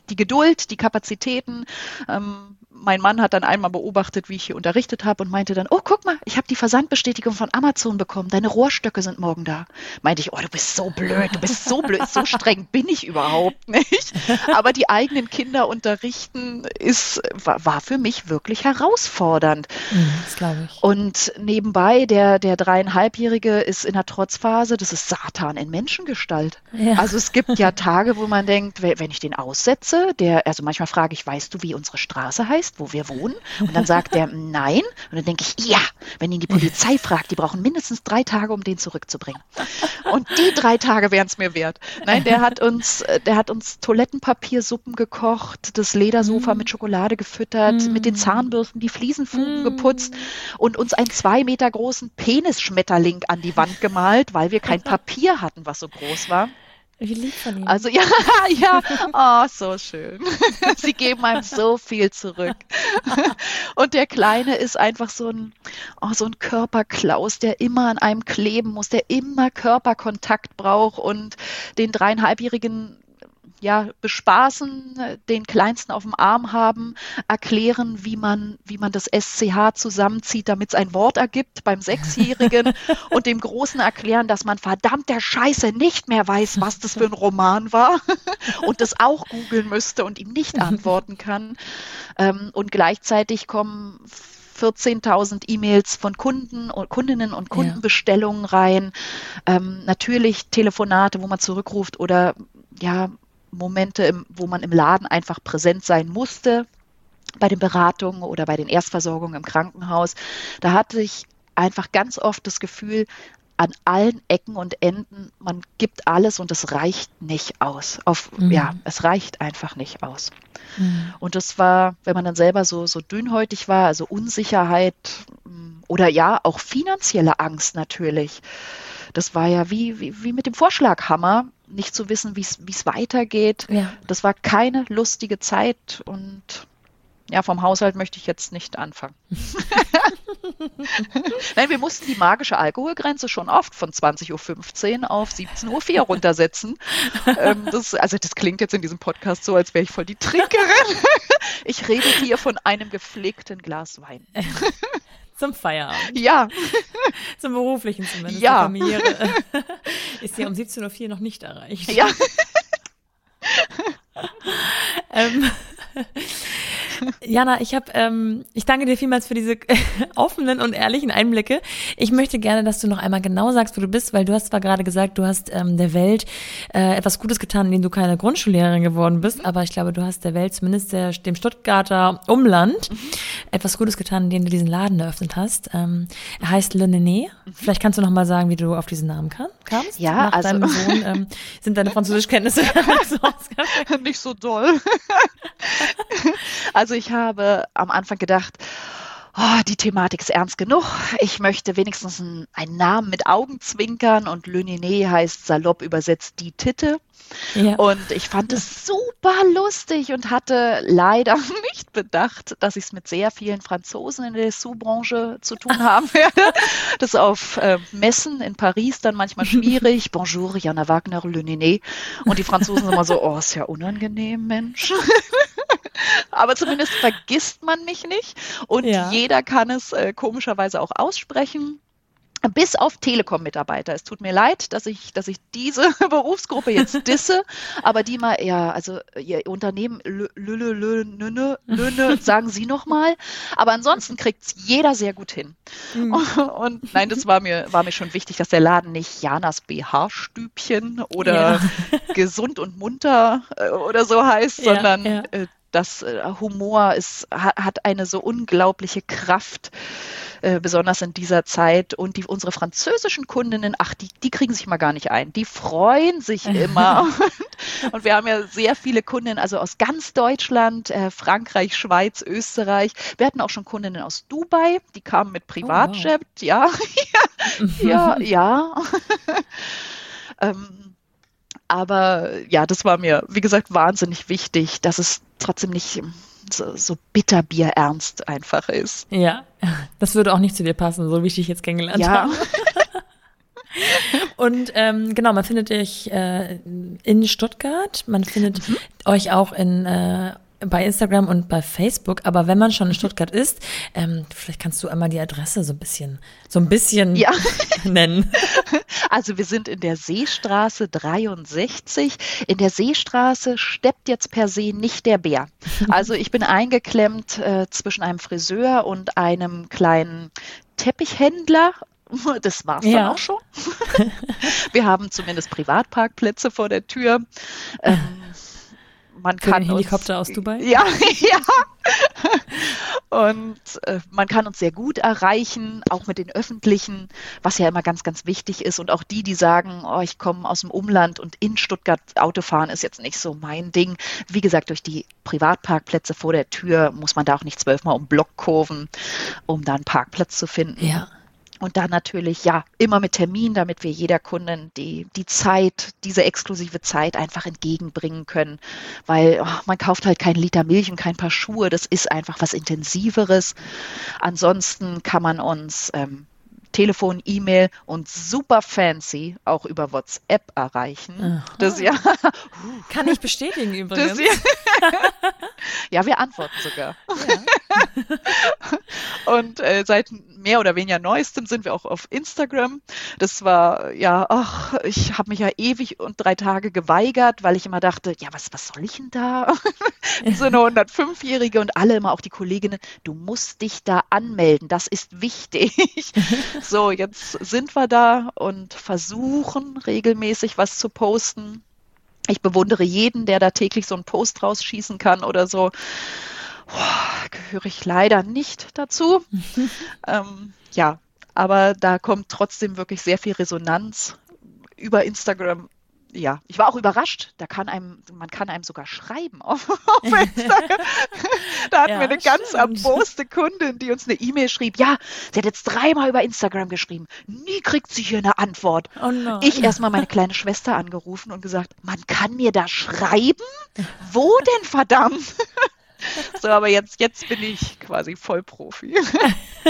B: die Geduld, die Kapazitäten. Ähm, mein Mann hat dann einmal beobachtet, wie ich hier unterrichtet habe und meinte dann, oh, guck mal, ich habe die Versandbestätigung von Amazon bekommen, deine Rohrstöcke sind morgen da. Meinte ich, oh, du bist so blöd, du bist so blöd, so streng bin ich überhaupt nicht. Aber die eigenen Kinder unterrichten ist, war, war für mich wirklich herausfordernd.
A: Mhm, das glaube ich.
B: Und nebenbei, der, der dreieinhalbjährige ist in der Trotzphase, das ist Satan in Menschengestalt. Ja. Also es gibt ja Tage, wo man denkt, wenn ich den aussetze, der, also manchmal frage ich, weißt du, wie unsere Straße heißt? Wo wir wohnen? Und dann sagt er nein. Und dann denke ich, ja, wenn ihn die Polizei fragt, die brauchen mindestens drei Tage, um den zurückzubringen. Und die drei Tage wären es mir wert. Nein, der hat uns, der hat uns Toilettenpapiersuppen gekocht, das Ledersofa mm. mit Schokolade gefüttert, mm. mit den Zahnbürsten die Fliesenfugen mm. geputzt und uns einen zwei Meter großen Penisschmetterling an die Wand gemalt, weil wir kein Papier hatten, was so groß war.
A: Wie lieb von ihm.
B: Also ja, ja, oh, so schön. Sie geben einem so viel zurück. Und der Kleine ist einfach so ein, oh, so ein Körperklaus, der immer an einem kleben muss, der immer Körperkontakt braucht und den dreieinhalbjährigen ja, bespaßen, den Kleinsten auf dem Arm haben, erklären, wie man, wie man das SCH zusammenzieht, damit es ein Wort ergibt beim Sechsjährigen und dem Großen erklären, dass man verdammt der Scheiße nicht mehr weiß, was das für ein Roman war und das auch googeln müsste und ihm nicht antworten kann. Ähm, und gleichzeitig kommen 14.000 E-Mails von Kunden und Kundinnen und Kundenbestellungen rein. Ähm, natürlich Telefonate, wo man zurückruft oder ja, Momente, im, wo man im Laden einfach präsent sein musste, bei den Beratungen oder bei den Erstversorgungen im Krankenhaus. Da hatte ich einfach ganz oft das Gefühl, an allen Ecken und Enden, man gibt alles und es reicht nicht aus. Auf, mhm. Ja, es reicht einfach nicht aus. Mhm. Und das war, wenn man dann selber so, so dünnhäutig war, also Unsicherheit mm, oder ja, auch finanzielle Angst natürlich. Das war ja wie, wie, wie mit dem Vorschlaghammer nicht zu wissen, wie es weitergeht. Ja. Das war keine lustige Zeit und ja, vom Haushalt möchte ich jetzt nicht anfangen. Nein, wir mussten die magische Alkoholgrenze schon oft von 20.15 Uhr auf 17.04 Uhr runtersetzen. ähm, das, also das klingt jetzt in diesem Podcast so, als wäre ich voll die Trinkerin. ich rede hier von einem gepflegten Glas Wein.
A: Zum Feierabend.
B: Ja.
A: Zum beruflichen zumindest.
B: Ja.
A: Familiäre ist ja um 17.04 Uhr noch nicht erreicht.
B: Ja.
A: ähm, Jana, ich habe, ähm, ich danke dir vielmals für diese offenen und ehrlichen Einblicke. Ich möchte gerne, dass du noch einmal genau sagst, wo du bist, weil du hast zwar gerade gesagt, du hast ähm, der Welt äh, etwas Gutes getan, indem du keine Grundschullehrerin geworden bist, aber ich glaube, du hast der Welt, zumindest der, dem Stuttgarter Umland, mhm. Etwas Gutes getan, indem du diesen Laden eröffnet hast. Ähm, er heißt Le Nené. Mhm. Vielleicht kannst du noch mal sagen, wie du auf diesen Namen kam, kamst.
B: Ja, Nach also deinem
A: Sohn, ähm, sind deine Französischkenntnisse
B: nicht so doll. also ich habe am Anfang gedacht, oh, die Thematik ist ernst genug. Ich möchte wenigstens einen, einen Namen mit Augenzwinkern und Le Niné heißt salopp übersetzt die Titte. Ja. Und ich fand es super lustig und hatte leider nicht bedacht, dass ich es mit sehr vielen Franzosen in der Dessous-Branche zu tun haben werde. Das ist auf äh, Messen in Paris dann manchmal schwierig. Bonjour, Jana Wagner, Le Niné. Und die Franzosen sind immer so, oh, ist ja unangenehm, Mensch. Aber zumindest vergisst man mich nicht und ja. jeder kann es äh, komischerweise auch aussprechen. Bis auf Telekom-Mitarbeiter. Es tut mir leid, dass ich, dass ich diese Berufsgruppe jetzt disse, aber die mal, ja, also ihr Unternehmen, Löhne, sagen Sie noch mal. Aber ansonsten kriegt es jeder sehr gut hin. Mhm. Und nein, das war mir, war mir schon wichtig, dass der Laden nicht Janas BH-Stübchen oder ja. gesund und munter äh, oder so heißt, ja, sondern ja. Äh, das äh, Humor ist, hat eine so unglaubliche Kraft äh, besonders in dieser Zeit. Und die, unsere französischen Kundinnen, ach, die, die kriegen sich mal gar nicht ein. Die freuen sich immer. und wir haben ja sehr viele Kundinnen, also aus ganz Deutschland, äh, Frankreich, Schweiz, Österreich. Wir hatten auch schon Kundinnen aus Dubai, die kamen mit Privatjet. Oh, wow. Ja, ja, ja. ähm, aber ja, das war mir, wie gesagt, wahnsinnig wichtig, dass es trotzdem nicht so, so bitterbier ernst einfach ist.
A: Ja, das würde auch nicht zu dir passen, so wie ich dich jetzt kennengelernt ja. habe. Und ähm, genau, man findet dich äh, in Stuttgart, man findet mhm. euch auch in äh, bei Instagram und bei Facebook, aber wenn man schon in Stuttgart ist, ähm, vielleicht kannst du einmal die Adresse so ein bisschen, so ein bisschen ja. nennen.
B: Also wir sind in der Seestraße 63. In der Seestraße steppt jetzt per se nicht der Bär. Also ich bin eingeklemmt äh, zwischen einem Friseur und einem kleinen Teppichhändler das war's ja. dann auch schon. Wir haben zumindest Privatparkplätze vor der Tür. Ähm, man Für kann
A: den Helikopter uns, aus Dubai?
B: Ja, ja. Und äh, man kann uns sehr gut erreichen, auch mit den öffentlichen, was ja immer ganz, ganz wichtig ist. Und auch die, die sagen, oh, ich komme aus dem Umland und in Stuttgart Autofahren ist jetzt nicht so mein Ding. Wie gesagt, durch die Privatparkplätze vor der Tür muss man da auch nicht zwölfmal um Block kurven, um da einen Parkplatz zu finden.
A: Ja.
B: Und dann natürlich, ja, immer mit Termin, damit wir jeder Kundin die, die Zeit, diese exklusive Zeit einfach entgegenbringen können. Weil oh, man kauft halt keinen Liter Milch und kein paar Schuhe. Das ist einfach was Intensiveres. Ansonsten kann man uns ähm, Telefon, E-Mail und super fancy auch über WhatsApp erreichen. Das ja.
A: Kann ich bestätigen übrigens.
B: Ja, ja, wir antworten sogar. Ja. und äh, seit mehr oder weniger neuestem sind wir auch auf Instagram. Das war ja, ach, ich habe mich ja ewig und drei Tage geweigert, weil ich immer dachte, ja, was, was soll ich denn da? so eine 105-Jährige und alle immer auch die Kolleginnen, du musst dich da anmelden, das ist wichtig. so, jetzt sind wir da und versuchen regelmäßig was zu posten. Ich bewundere jeden, der da täglich so einen Post rausschießen kann oder so boah, gehöre ich leider nicht dazu. ähm, ja, aber da kommt trotzdem wirklich sehr viel Resonanz über Instagram ja, ich war auch überrascht. Da kann einem, man kann einem sogar schreiben auf, auf Instagram. da hatten ja, wir eine ganz erboste Kundin, die uns eine E-Mail schrieb. Ja, sie hat jetzt dreimal über Instagram geschrieben. Nie kriegt sie hier eine Antwort. Oh no. Ich erstmal meine kleine Schwester angerufen und gesagt, man kann mir da schreiben? Wo denn verdammt? So, aber jetzt, jetzt bin ich quasi Vollprofi.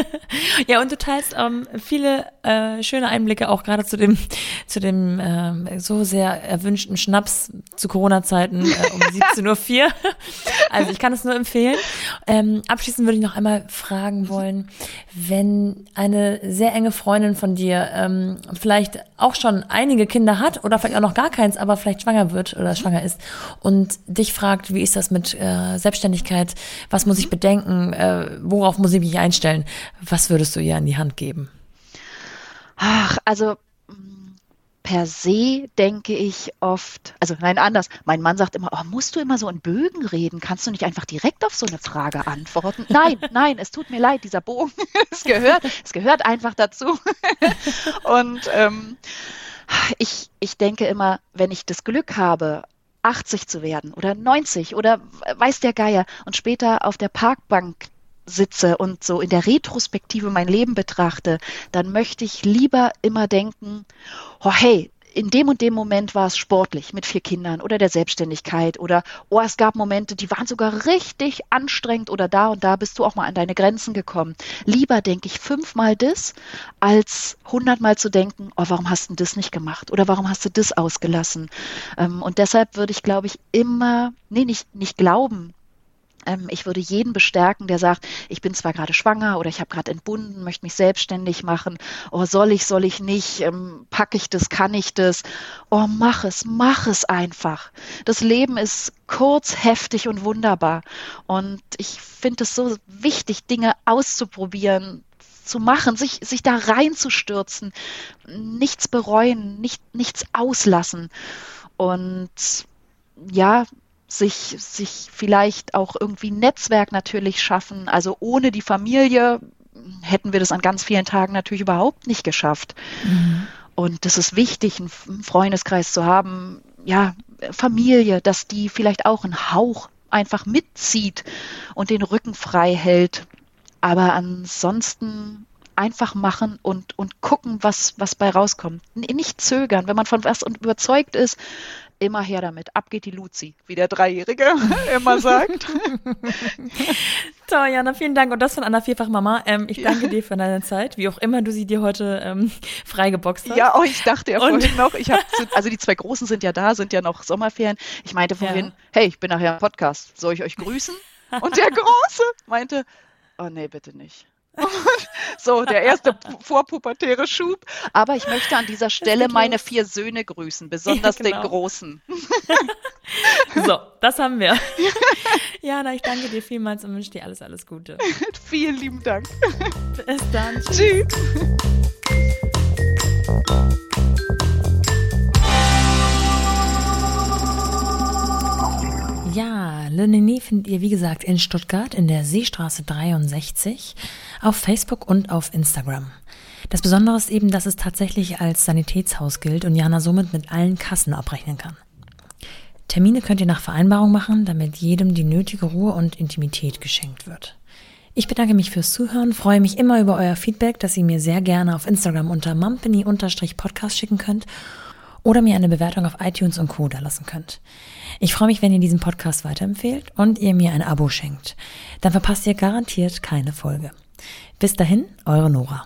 A: ja, und du teilst ähm, viele äh, schöne Einblicke auch gerade zu dem, zu dem ähm, so sehr erwünschten Schnaps zu Corona-Zeiten äh, um 17.04 Uhr. also ich kann es nur empfehlen. Ähm, abschließend würde ich noch einmal fragen wollen, wenn eine sehr enge Freundin von dir ähm, vielleicht auch schon einige Kinder hat oder vielleicht auch noch gar keins, aber vielleicht schwanger wird oder schwanger ist und dich fragt, wie ist das mit äh, Selbstständigkeit, was muss ich bedenken, äh, worauf muss ich mich einstellen, was würdest du ihr an die Hand geben?
B: Ach, also mm, per se denke ich oft, also nein, anders. Mein Mann sagt immer, oh, musst du immer so in Bögen reden? Kannst du nicht einfach direkt auf so eine Frage antworten? Nein, nein, es tut mir leid, dieser Bogen, es gehört, es gehört einfach dazu. Und ähm, ich, ich denke immer, wenn ich das Glück habe, 80 zu werden oder 90 oder weiß der Geier und später auf der Parkbank sitze und so in der Retrospektive mein Leben betrachte, dann möchte ich lieber immer denken, oh hey, in dem und dem Moment war es sportlich mit vier Kindern oder der Selbstständigkeit oder oh, es gab Momente, die waren sogar richtig anstrengend oder da und da bist du auch mal an deine Grenzen gekommen. Lieber denke ich fünfmal das, als hundertmal zu denken, oh, warum hast du das nicht gemacht oder warum hast du das ausgelassen? Ähm, und deshalb würde ich, glaube ich, immer, nee, nicht, nicht glauben, ich würde jeden bestärken, der sagt, ich bin zwar gerade schwanger oder ich habe gerade entbunden, möchte mich selbstständig machen. Oh, soll ich, soll ich nicht? Ähm, packe ich das, kann ich das? Oh, mach es, mach es einfach. Das Leben ist kurz, heftig und wunderbar. Und ich finde es so wichtig, Dinge auszuprobieren, zu machen, sich, sich da reinzustürzen, nichts bereuen, nicht, nichts auslassen. Und ja, sich, sich vielleicht auch irgendwie Netzwerk natürlich schaffen. Also ohne die Familie hätten wir das an ganz vielen Tagen natürlich überhaupt nicht geschafft. Mhm. Und das ist wichtig, einen Freundeskreis zu haben, ja, Familie, dass die vielleicht auch einen Hauch einfach mitzieht und den Rücken frei hält. Aber ansonsten einfach machen und, und gucken, was, was bei rauskommt. Nicht zögern. Wenn man von was überzeugt ist, immer her damit. Ab geht die Luzi, wie der Dreijährige immer sagt.
A: Toll, Jana, vielen Dank. Und das von Anna Vierfach-Mama. Ähm, ich danke ja. dir für deine Zeit, wie auch immer du sie dir heute ähm, freigeboxt hast.
B: Ja, oh, ich dachte ja vorhin noch, ich habe, also die zwei Großen sind ja da, sind ja noch Sommerferien. Ich meinte vorhin, ja. hey, ich bin nachher im Podcast, soll ich euch grüßen? Und der Große meinte, oh nee, bitte nicht. so, der erste vorpubertäre Schub. Aber ich möchte an dieser Stelle meine vier Söhne grüßen, besonders ja, genau. den Großen.
A: so, das haben wir. Jana, ich danke dir vielmals und wünsche dir alles, alles Gute.
B: Vielen lieben Dank.
A: Bis dann. Tschüss. Ja, Le Nené findet ihr wie gesagt in Stuttgart in der Seestraße 63 auf Facebook und auf Instagram. Das Besondere ist eben, dass es tatsächlich als Sanitätshaus gilt und Jana somit mit allen Kassen abrechnen kann. Termine könnt ihr nach Vereinbarung machen, damit jedem die nötige Ruhe und Intimität geschenkt wird. Ich bedanke mich fürs Zuhören, freue mich immer über euer Feedback, das ihr mir sehr gerne auf Instagram unter mumpany-podcast schicken könnt oder mir eine Bewertung auf iTunes und Co. da lassen könnt. Ich freue mich, wenn ihr diesen Podcast weiterempfehlt und ihr mir ein Abo schenkt. Dann verpasst ihr garantiert keine Folge. Bis dahin, eure Nora.